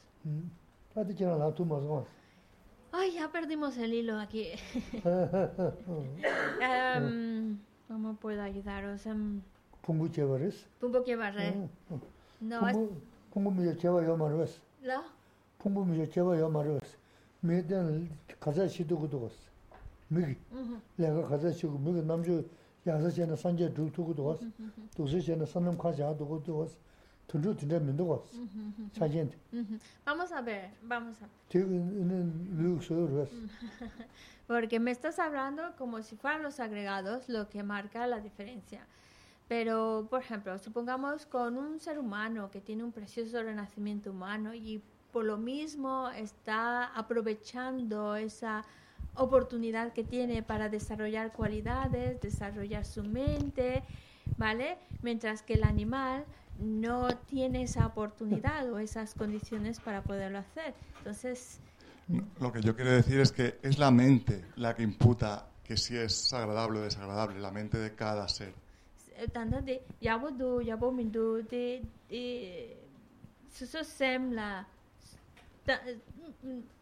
Ay, ya perdimos el hilo aquí. um, ¿Cómo puedo ayudaros? Um, ¿Pumbu llevares? ¿Pumbu llevares? Mm, mm. No, ¿Pumbu me lleva yo marues? ¿La? ¿Pumbu me lleva yo marues? Me den casa chido que tuvo. Migi. Lega casa chido, migi namjo yasa chena sanje dhuk tuku tuwas. Dukse chena sanam kaja dhuku tuwas. Vamos a ver, vamos a ver. *laughs* Porque me estás hablando como si fueran los agregados lo que marca la diferencia. Pero, por ejemplo, supongamos con un ser humano que tiene un precioso renacimiento humano y por lo mismo está aprovechando esa oportunidad que tiene para desarrollar cualidades, desarrollar su mente, ¿vale? Mientras que el animal no tiene esa oportunidad o esas condiciones para poderlo hacer. Entonces... Lo que yo quiero decir es que es la mente la que imputa que si es agradable o desagradable, la mente de cada ser. Eh, Tanda de yabo do yabo min do de de eh, suso sem la eh,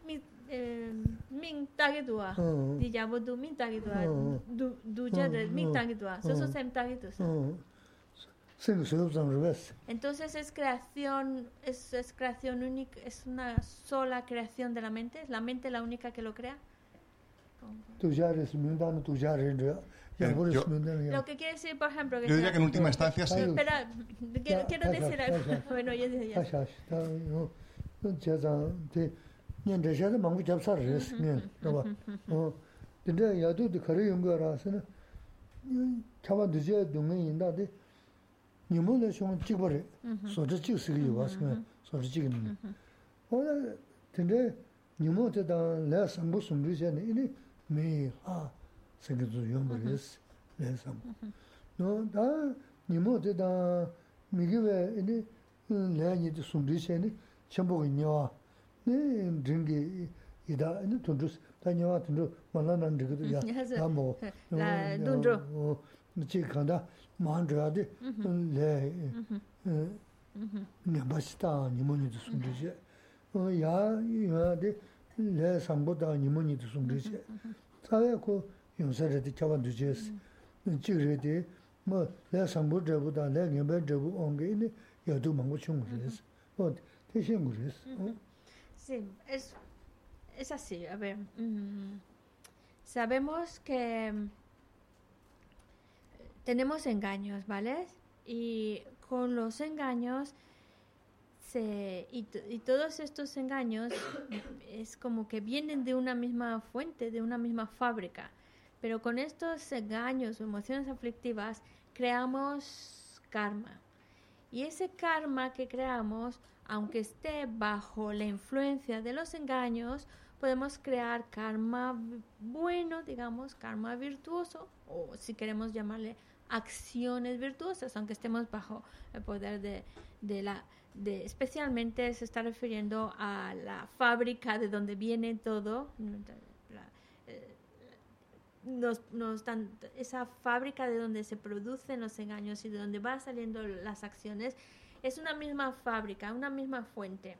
min mm. min tagi dua de mm. yabo do min tagi dua du du ja de min mm. tagi dua suso sem tagi dua entonces es creación, es, es creación única, es una sola creación de la mente, la mente la única que lo crea. Lo que quiere decir, por ejemplo, que en última instancia sí. nimu le shung chikpare, mm-hmm. socha chik siki yuwa sikme, mm-hmm. socha chik nini. Mm-hmm. Oda tende nimu te dan le sambu sumri se ne, ini mei ha siki zu yombo res, le sambu. No, da nimu te dan migiwe ini le nyi te sumri se ne, chenpo ki nyawa, ne ringi ida, ini tundrus, da nyawa tundru, wala nan rikido ya, *laughs* dhambo. *laughs* La tundru. Chi kanda, 니모한테다 내가 상부 숨르잖아. 이니 메아 생각도 연구했어. 내가 상부. 너다 니모한테다 미기에 이니 내가 숨르잖아. 전부 있냐. 네, 링기 이다 이니 돈주스 다녀와 돈주 만나는 데도 야. 음, 그래서 야뭐 라 돈주 어, 지 간다. 만져야지. 네. 어. 네, 맛있다. 니모니도 숨기지. 어, 야, 야데 내 상보다 니모니도 숨기지. 사회고 용서를 잡아 두지스. 지그레데 뭐내 상보다보다 내 녀배저부 온게 여도 망고 충분했어. 어, 대신 그랬어. 어? Sí, es, es así. A ver, mm, sabemos que mm, tenemos engaños, ¿vale? Y con los engaños, se, y, y todos estos engaños *coughs* es como que vienen de una misma fuente, de una misma fábrica. Pero con estos engaños o emociones aflictivas creamos karma. Y ese karma que creamos, aunque esté bajo la influencia de los engaños, podemos crear karma bueno, digamos, karma virtuoso, o si queremos llamarle acciones virtuosas, aunque estemos bajo el poder de, de la... De, especialmente se está refiriendo a la fábrica de donde viene todo, la- eh, nos, nos esa fábrica de donde se producen los engaños y de donde van saliendo las acciones, es una misma fábrica, una misma fuente,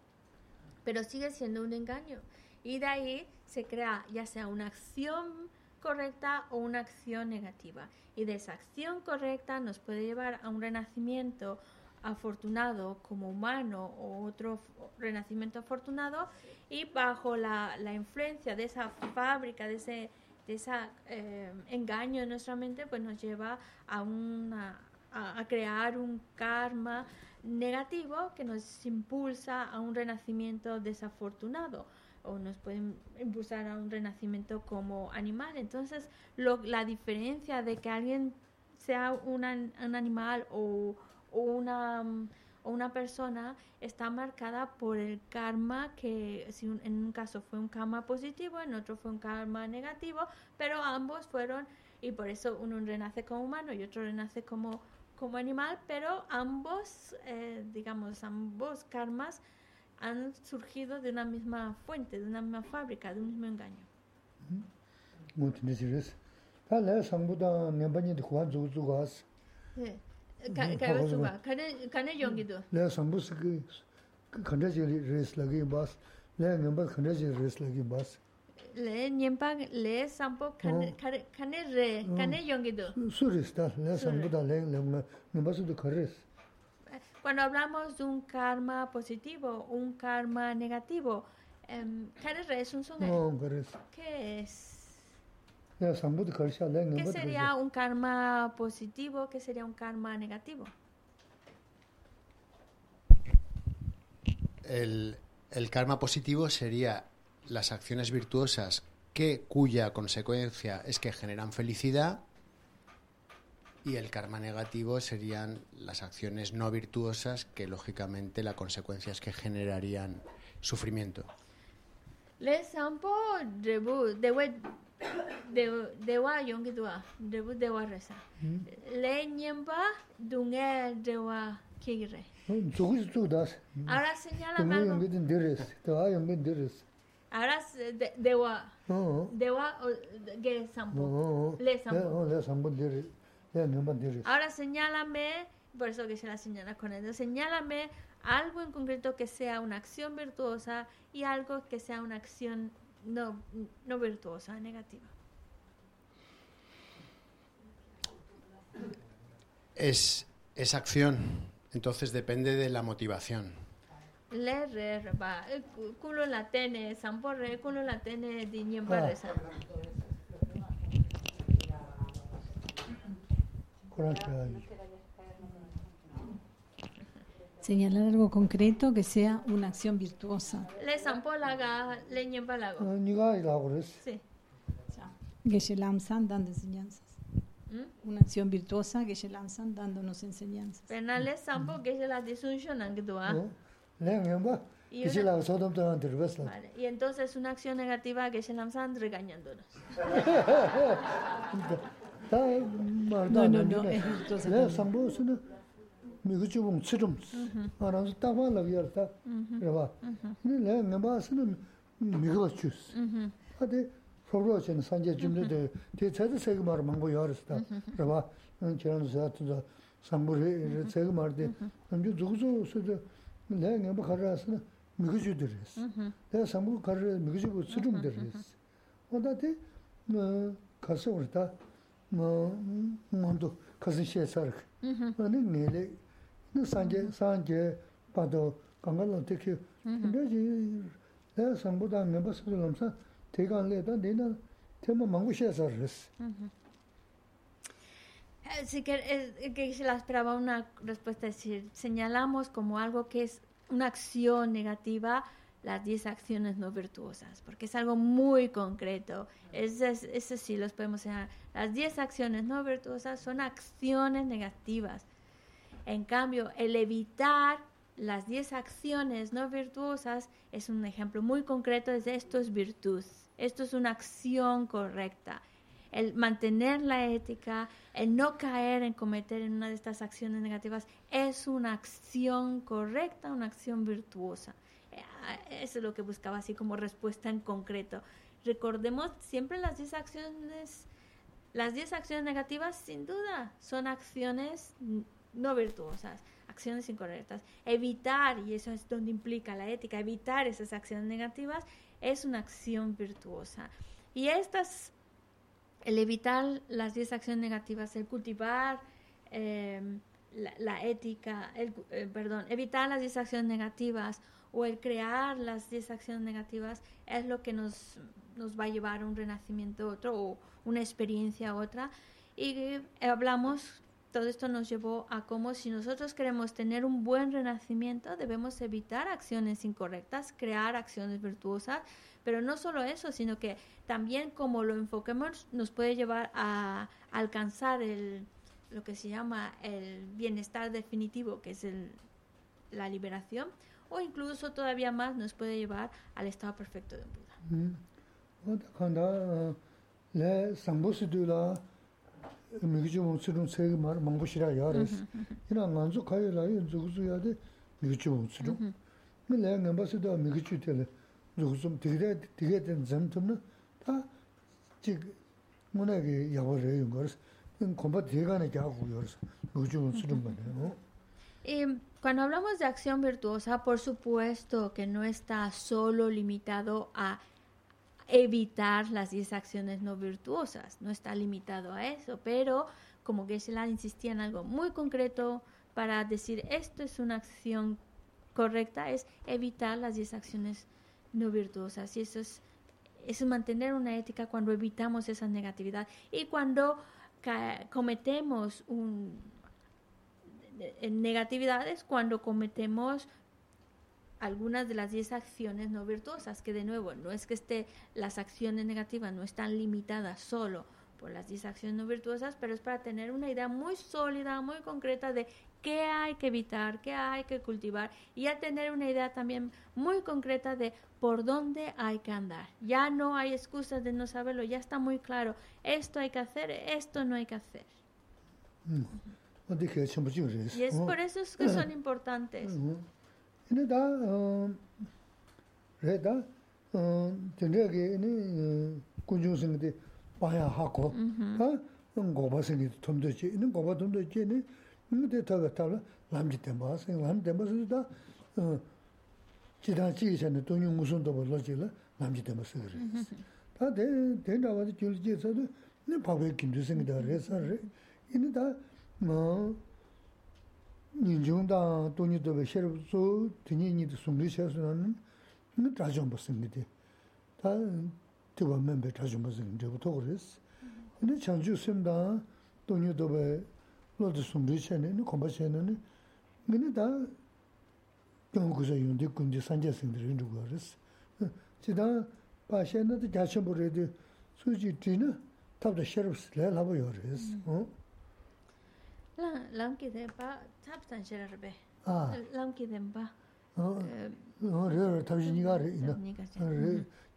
pero sigue siendo un engaño. Y de ahí se crea ya sea una acción correcta o una acción negativa. Y de esa acción correcta nos puede llevar a un renacimiento afortunado como humano o otro renacimiento afortunado y bajo la, la influencia de esa fábrica, de ese de ese engaño en nuestra mente, pues nos lleva a, una, a crear un karma negativo que nos impulsa a un renacimiento desafortunado o nos puede impulsar a un renacimiento como animal. Entonces, lo, la diferencia de que alguien sea un, an- un animal o, o una, o una persona está marcada por el karma que si un- en un caso fue un karma positivo, en otro fue un karma negativo, pero ambos fueron y por eso uno renace como humano y otro renace como como animal, pero ambos, eh, digamos, ambos karmas han surgido de una misma fuente, de una misma fábrica, de un mismo engaño. Le nyempa le sampo kane kane re, kane yongido. Cuando hablamos de un karma positivo, un karma negativo, em. ¿Qué es? Lē ¿Qué sería un karma positivo? ¿Qué sería un karma negativo? El, el karma positivo sería las acciones virtuosas que cuya consecuencia es que generan felicidad y el karma negativo serían las acciones no virtuosas que lógicamente la consecuencia es que generarían sufrimiento. De. Le dunge kigre. Ahora señala. Ahora ge sampo. Le sampo. Ahora señálame, por eso que se la señala con dedo, señálame algo en concreto que sea una acción virtuosa y algo que sea una acción no, no virtuosa, negativa. Es, es acción, entonces depende de la motivación. Le re re ba eh, cu- culo la tene culo la tene nyemba Señalar algo concreto que sea una acción virtuosa. Le sampo la ga le nyemba la go. Nīgā yī lā gu rēs. Sí. Geshe Lamsan dando enseñanzas. ¿Mm? Una acción virtuosa, Geshe Lamsan dándonos enseñanzas. Pena le sampo que se la disunción angdua. Lē ngāmbā Y kīchī una-. Vale. Y entonces una acción negativa que se lanzan regañándonos. *laughs* *laughs* 다 말다 안데 네 삼보스는 미그 주봉 치름. 알아서 따발라 그랬다. 그래봐. 네 내가스는 미그가 주스. 하데 서로전 산제 준비도 대체도 세고 말 망고 열었다. 그래봐. 지난 사트도 삼보리 세고 말데 남주 누구서도 네 내가 가라스는 미그 주드레스 내가 삼보 가르 미그 주고 치름 드레스 어.다데 가서 우리다. Shē sā rā sī. Eh, Sí que, eh, que se la esperaba una respuesta, es decir, señalamos como algo que es una acción negativa, las 10 acciones no virtuosas, porque es algo muy concreto. Es- ese sí los podemos enseñar. Las 10 acciones no virtuosas son acciones negativas. En cambio, el evitar las 10 acciones no virtuosas es un ejemplo muy concreto de esto es virtud. Esto es una acción correcta. El mantener la ética, el no caer en cometer una de estas acciones negativas es una acción correcta, una acción virtuosa. Eh, Eso es lo que buscaba así como respuesta en concreto. Recordemos siempre las 10 acciones las 10 acciones negativas, sin duda, son acciones no virtuosas, acciones incorrectas. Evitar, y eso es donde implica la ética, evitar esas acciones negativas es una acción virtuosa. Y estas, el evitar las 10 acciones negativas, el cultivar eh, la, ética, el, eh, perdón, evitar las 10 acciones negativas o el crear las 10 acciones negativas es lo que nos, nos va a llevar a un renacimiento otro o una experiencia a otra. Y eh, hablamos, todo esto nos llevó a cómo si nosotros queremos tener un buen renacimiento, debemos evitar acciones incorrectas, crear acciones virtuosas, pero no solo eso, sino que también como lo enfoquemos nos puede llevar a alcanzar el, lo que se llama el bienestar definitivo, que es el, la liberación, o incluso todavía más nos puede llevar al estado perfecto de un Buda. 음. 어다 칸다 레 상보스들라 미기주 몬스룬 세게 말 망보시라 야레스 이나 만주 카이라 인주구주야데 미기주 몬스룬 근데 내가 봤어도 미기주 때래 누구좀 되게 되게 된 점들은 다 지금 뭐나게 야버려요 거스 공부 대간에 하고 요스 미기주 몬스룬 말이에요 Y cuando hablamos de acción virtuosa, por supuesto que no está solo limitado a evitar las 10 acciones no virtuosas, no está limitado a eso, pero como que la insistía en algo muy concreto para decir esto es una acción correcta, es evitar las 10 acciones no virtuosas y eso es, es mantener una ética cuando evitamos esa negatividad y cuando cometemos un en negatividades cuando cometemos algunas de las 10 acciones no virtuosas, que de nuevo, no es que esté, las acciones negativas no están limitadas solo por las 10 acciones no virtuosas, pero es para tener una idea muy sólida, muy concreta de qué hay que evitar, qué hay que cultivar y ya tener una idea también muy concreta de por dónde hay que andar. Ya no hay excusas de no saberlo, ya está muy claro, esto hay que hacer, esto no hay que hacer. 어디 개 전부 지그레스 Y es por eso es que son importantes. 이네 다 어, 레다 어, 전에게 네 군중생들 봐야 하고 다 고바생이 돈도지 있는 고바 돈도지 네 근데 더 달라 남지 때 봐서 남지 때 봐서 어 지단 지기전에 돈이 무슨 도 벌어지라 남지 때 봐서 그래 다대 대나와도 줄지서도 네 밥에 김주생이다 그래서 이네 다 뭐 인중다 돈이 더 베셔서 드니니도 숨리 셔서는 뭐 다좀 벗습니다. 다 두번 멤버 다좀 벗은 저부터 그랬어. 근데 장주 쌤다 돈이 더 베, 로드 숨리 셔는 콤바셔는 근데 다 영국에서 윤대 군대 산재생들이 누구 그랬어. 지다 바셔는도 자셔버려도 수지 뒤는 탑도 셔럽스 레라고 그랬어. 어? La lamki dempa taptan sherarbe. 아. Lamki dempa. 어, 어, 저 당신 니가 래 이나. 니가 제. 어,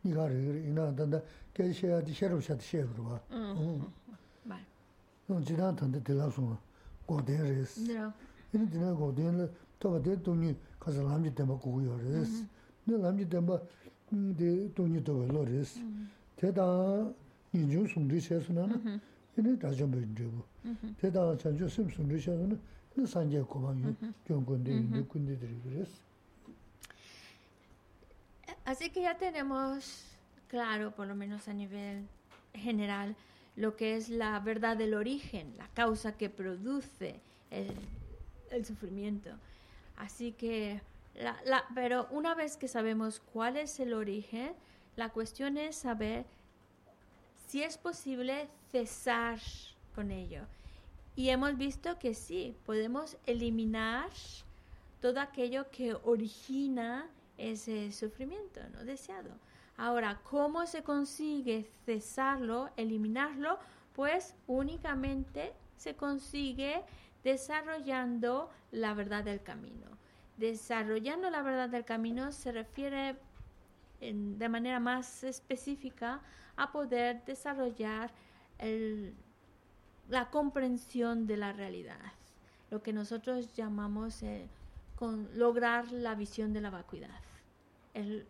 니가 래 이나 단다 개셔야 셔럽 셔 셔 그러고. 어. Vale. 어, 지난 단데 들어서 고대레스. No. 이는 지나 고대는 또가 대 돈이 가서 남지 때 먹고 요레스. 네 남지 때 뭐, 데 돈이 더 벌어레스. 대다 인중 숨리 셔서는 이는 다좀 변되고. 대다 전주 숨 숨리 셔서는 그 산재 고방이 경건데 인도 군대들이 그랬어. Así que ya tenemos claro, por lo menos a nivel general, lo que es la verdad del origen, la causa que produce el, el sufrimiento. Así que, la, la- pero una vez que sabemos cuál es el origen, la cuestión es saber si es posible cesar y hemos visto que sí, podemos eliminar todo aquello que origina ese sufrimiento no deseado. Ahora, ¿cómo se consigue cesarlo, eliminarlo? Pues únicamente se consigue desarrollando la verdad del camino. Desarrollando la verdad del camino se refiere de manera más específica a poder desarrollar el- la comprensión de la realidad, lo que nosotros llamamos eh, lograr la visión de la vacuidad.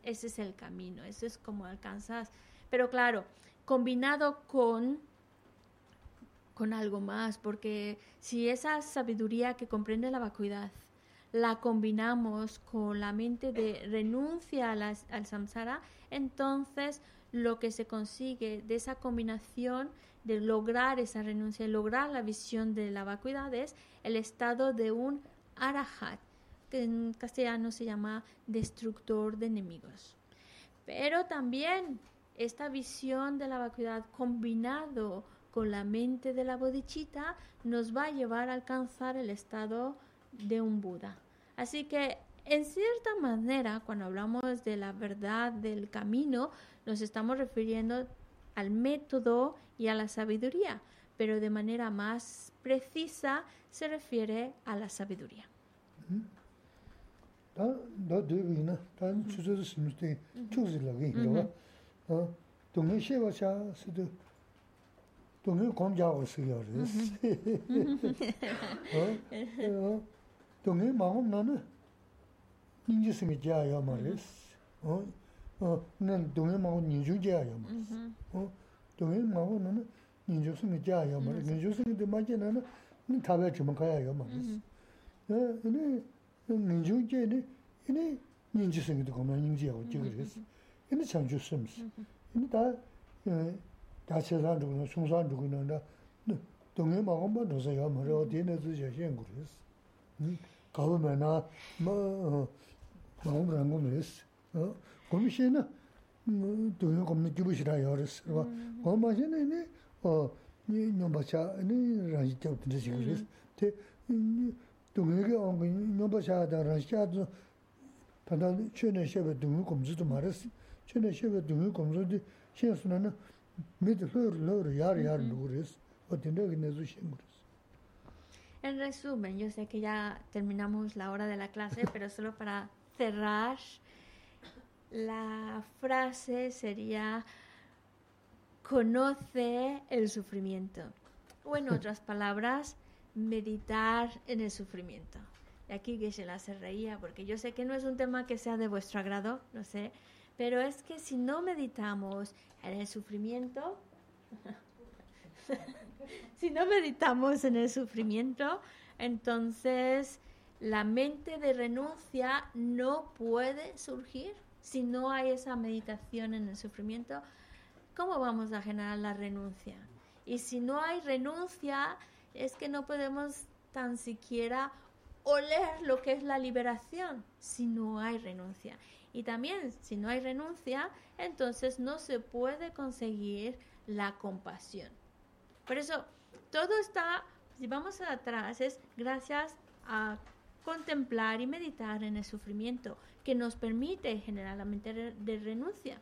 Ese es el camino, eso es como alcanzas. Pero claro, combinado con con algo más, porque si esa sabiduría que comprende la vacuidad la combinamos con la mente de renuncia a las- al samsara, entonces lo que se consigue de esa combinación de lograr esa renuncia y lograr la visión de la vacuidad es el estado de un arahat, que en castellano se llama destructor de enemigos. Pero también esta visión de la vacuidad combinado con la mente de la bodhicitta nos va a llevar a alcanzar el estado de un Buda. Así que, en cierta manera, cuando hablamos de la verdad del camino, nos estamos refiriendo al método y a la sabiduría, pero de manera más precisa se refiere a la sabiduría. *laughs* 다 너들이나 단 주저도 심때 주즈라게 이거 어 동네 쉐바샤 스도 동네 공자고 쓰여르스 어 동네 마음 나는 닌지스미 자야 말레스 어어난 동네 마음 닌주 자야 말레스 어 동네 마음 나는 닌주스미 자야 말레스 닌주스미 데 맞잖아는 니 타베 좀 가야 말레스 어 근데 민주제는 이네 민주성도 그만 인지하고 지그랬어. 근데 참 좋습니다. 근데 다 다체산 중에 송산 중에 나다 동해 먹은 거 넣어서야 말이 어디에 주셔 신 그랬어. 응? 가보면아 뭐 마음으로 거 그랬어. 어? komisyona 동해 겁나 기부시라 열었어. 봐. 거마시네 어 ni nyombacha ni rangi chao tinte si kuris. Te 동해게 온 nyombacha da rangi chao tanda chöne shebe 동해 komzu tu maris. chöne shebe 동해 komzu di shen sunana mid lor lor yar yar nukuris. O tinte que nezu shen kuris. En resumen, yo sé que ya terminamos la hora de la clase, pero solo para cerrar, la frase sería conoce el sufrimiento. O en *laughs* otras palabras, meditar en el sufrimiento. Y aquí que se la se reía, porque yo sé que no es un tema que sea de vuestro agrado, no sé, pero es que si no meditamos en el sufrimiento, *laughs* si no meditamos en el sufrimiento, entonces la mente de renuncia no puede surgir. Si no hay esa meditación en el sufrimiento, ¿cómo vamos a generar la renuncia? Y si no hay renuncia, es que no podemos tan siquiera oler lo que es la liberación si no hay renuncia. Y también, si no hay renuncia, entonces no se puede conseguir la compasión. Por eso, todo está, si vamos atrás, es gracias a contemplar y meditar en el sufrimiento que nos permite generar la mente de renuncia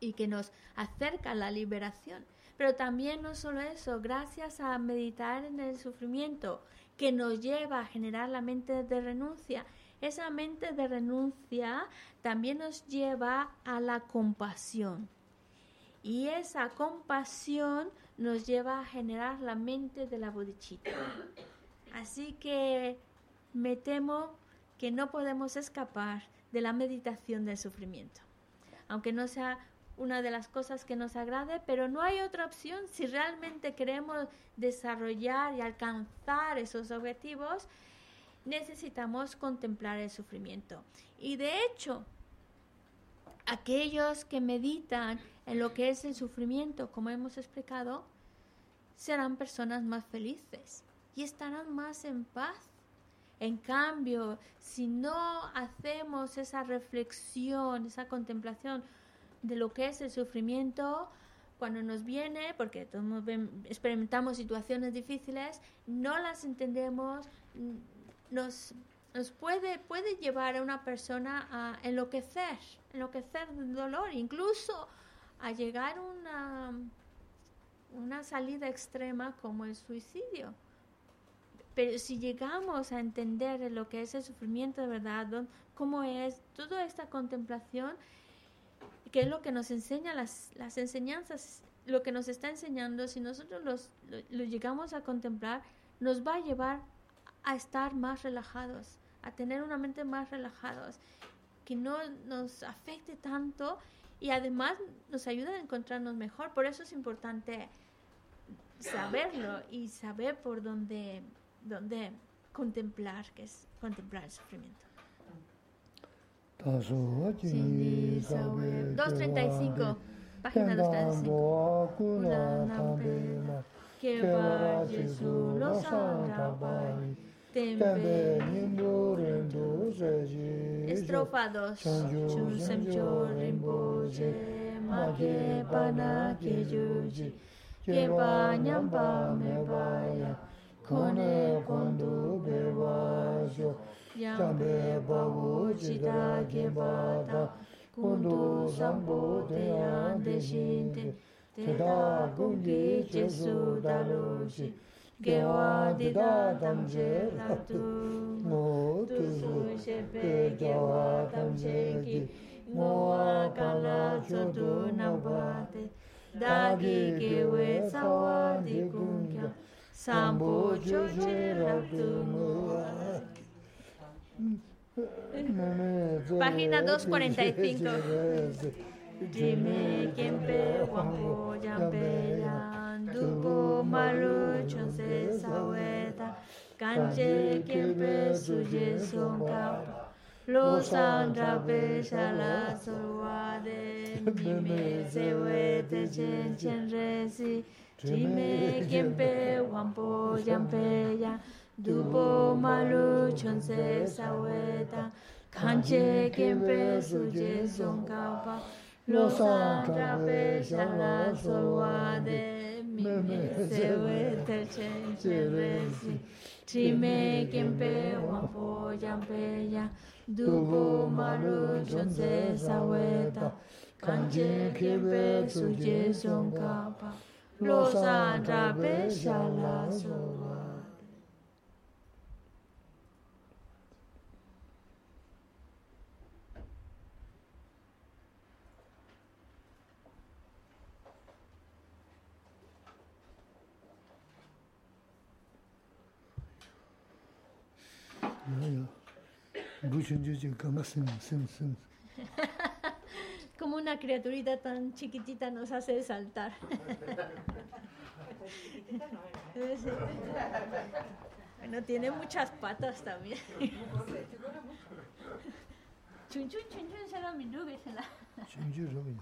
y que nos acerca a la liberación. Pero también no solo eso, gracias a meditar en el sufrimiento que nos lleva a generar la mente de renuncia, esa mente de renuncia también nos lleva a la compasión. Y esa compasión nos lleva a generar la mente de la bodhicitta. Así que me temo que no podemos escapar de la meditación del sufrimiento. Aunque no sea una de las cosas que nos agrade, pero no hay otra opción si realmente queremos desarrollar y alcanzar esos objetivos, necesitamos contemplar el sufrimiento. Y de hecho, aquellos que meditan en lo que es el sufrimiento, como hemos explicado, serán personas más felices y estarán más en paz. En cambio, si no hacemos esa reflexión, esa contemplación de lo que es el sufrimiento, cuando nos viene, porque todos experimentamos situaciones difíciles, no las entendemos, nos nos puede, puede llevar a una persona a enloquecer, enloquecer del dolor, incluso a llegar a una, una salida extrema como el suicidio. Pero si llegamos a entender lo que es el sufrimiento de verdad, cómo es toda esta contemplación, que es lo que nos enseña las, las enseñanzas, lo que nos está enseñando, si nosotros los, lo, lo llegamos a contemplar, nos va a llevar a estar más relajados, a tener una mente más relajados, que no nos afecte tanto y además nos ayuda a encontrarnos mejor. Por eso es importante saberlo y saber por dónde, dónde contemplar, que es contemplar el sufrimiento. taso Cindy jini Sawe, sawe 235, página 235. Tendan kuna tambe la Que va Jesús los tempe. seji Estrofa 2. Chun semcho rinpoche, ma ke pa na ke juji, ke pa nyampa me pa ya, kone kondu bewa shu yambe babu chita keba ta kondu sambu teyan deshinte teta gungi jesu dalushi gewa dida tamje ratu mo tuzu shepe gewa tamje ki mo akala chodu nabate. dagi gewe sawa di Sambo ngo Página 245. Dime quién pe wampo jampe yan Dupo maru chon se saweta Kanche quien pe suye son capa Los andra pe shala solwade Mime se wete chen chen resi Dime quién pe wampo jampe yan Dupo maru chon se saweta Kanche quien pe suye son capa los atrape shala solwade mime sewe te chen cheresi Trime kempe wampo jampe ya. Dupo maru chonse saweta Kanje kempe suje 洛桑扎贝夏拉索瓦。哎呀，不行就就干嘛生生生。como una criaturita tan chiquitita nos hace saltar. *laughs* bueno, tiene muchas patas también. Chunchun, chunchun, se lo minugue, se la. Chunchun, lo minugue.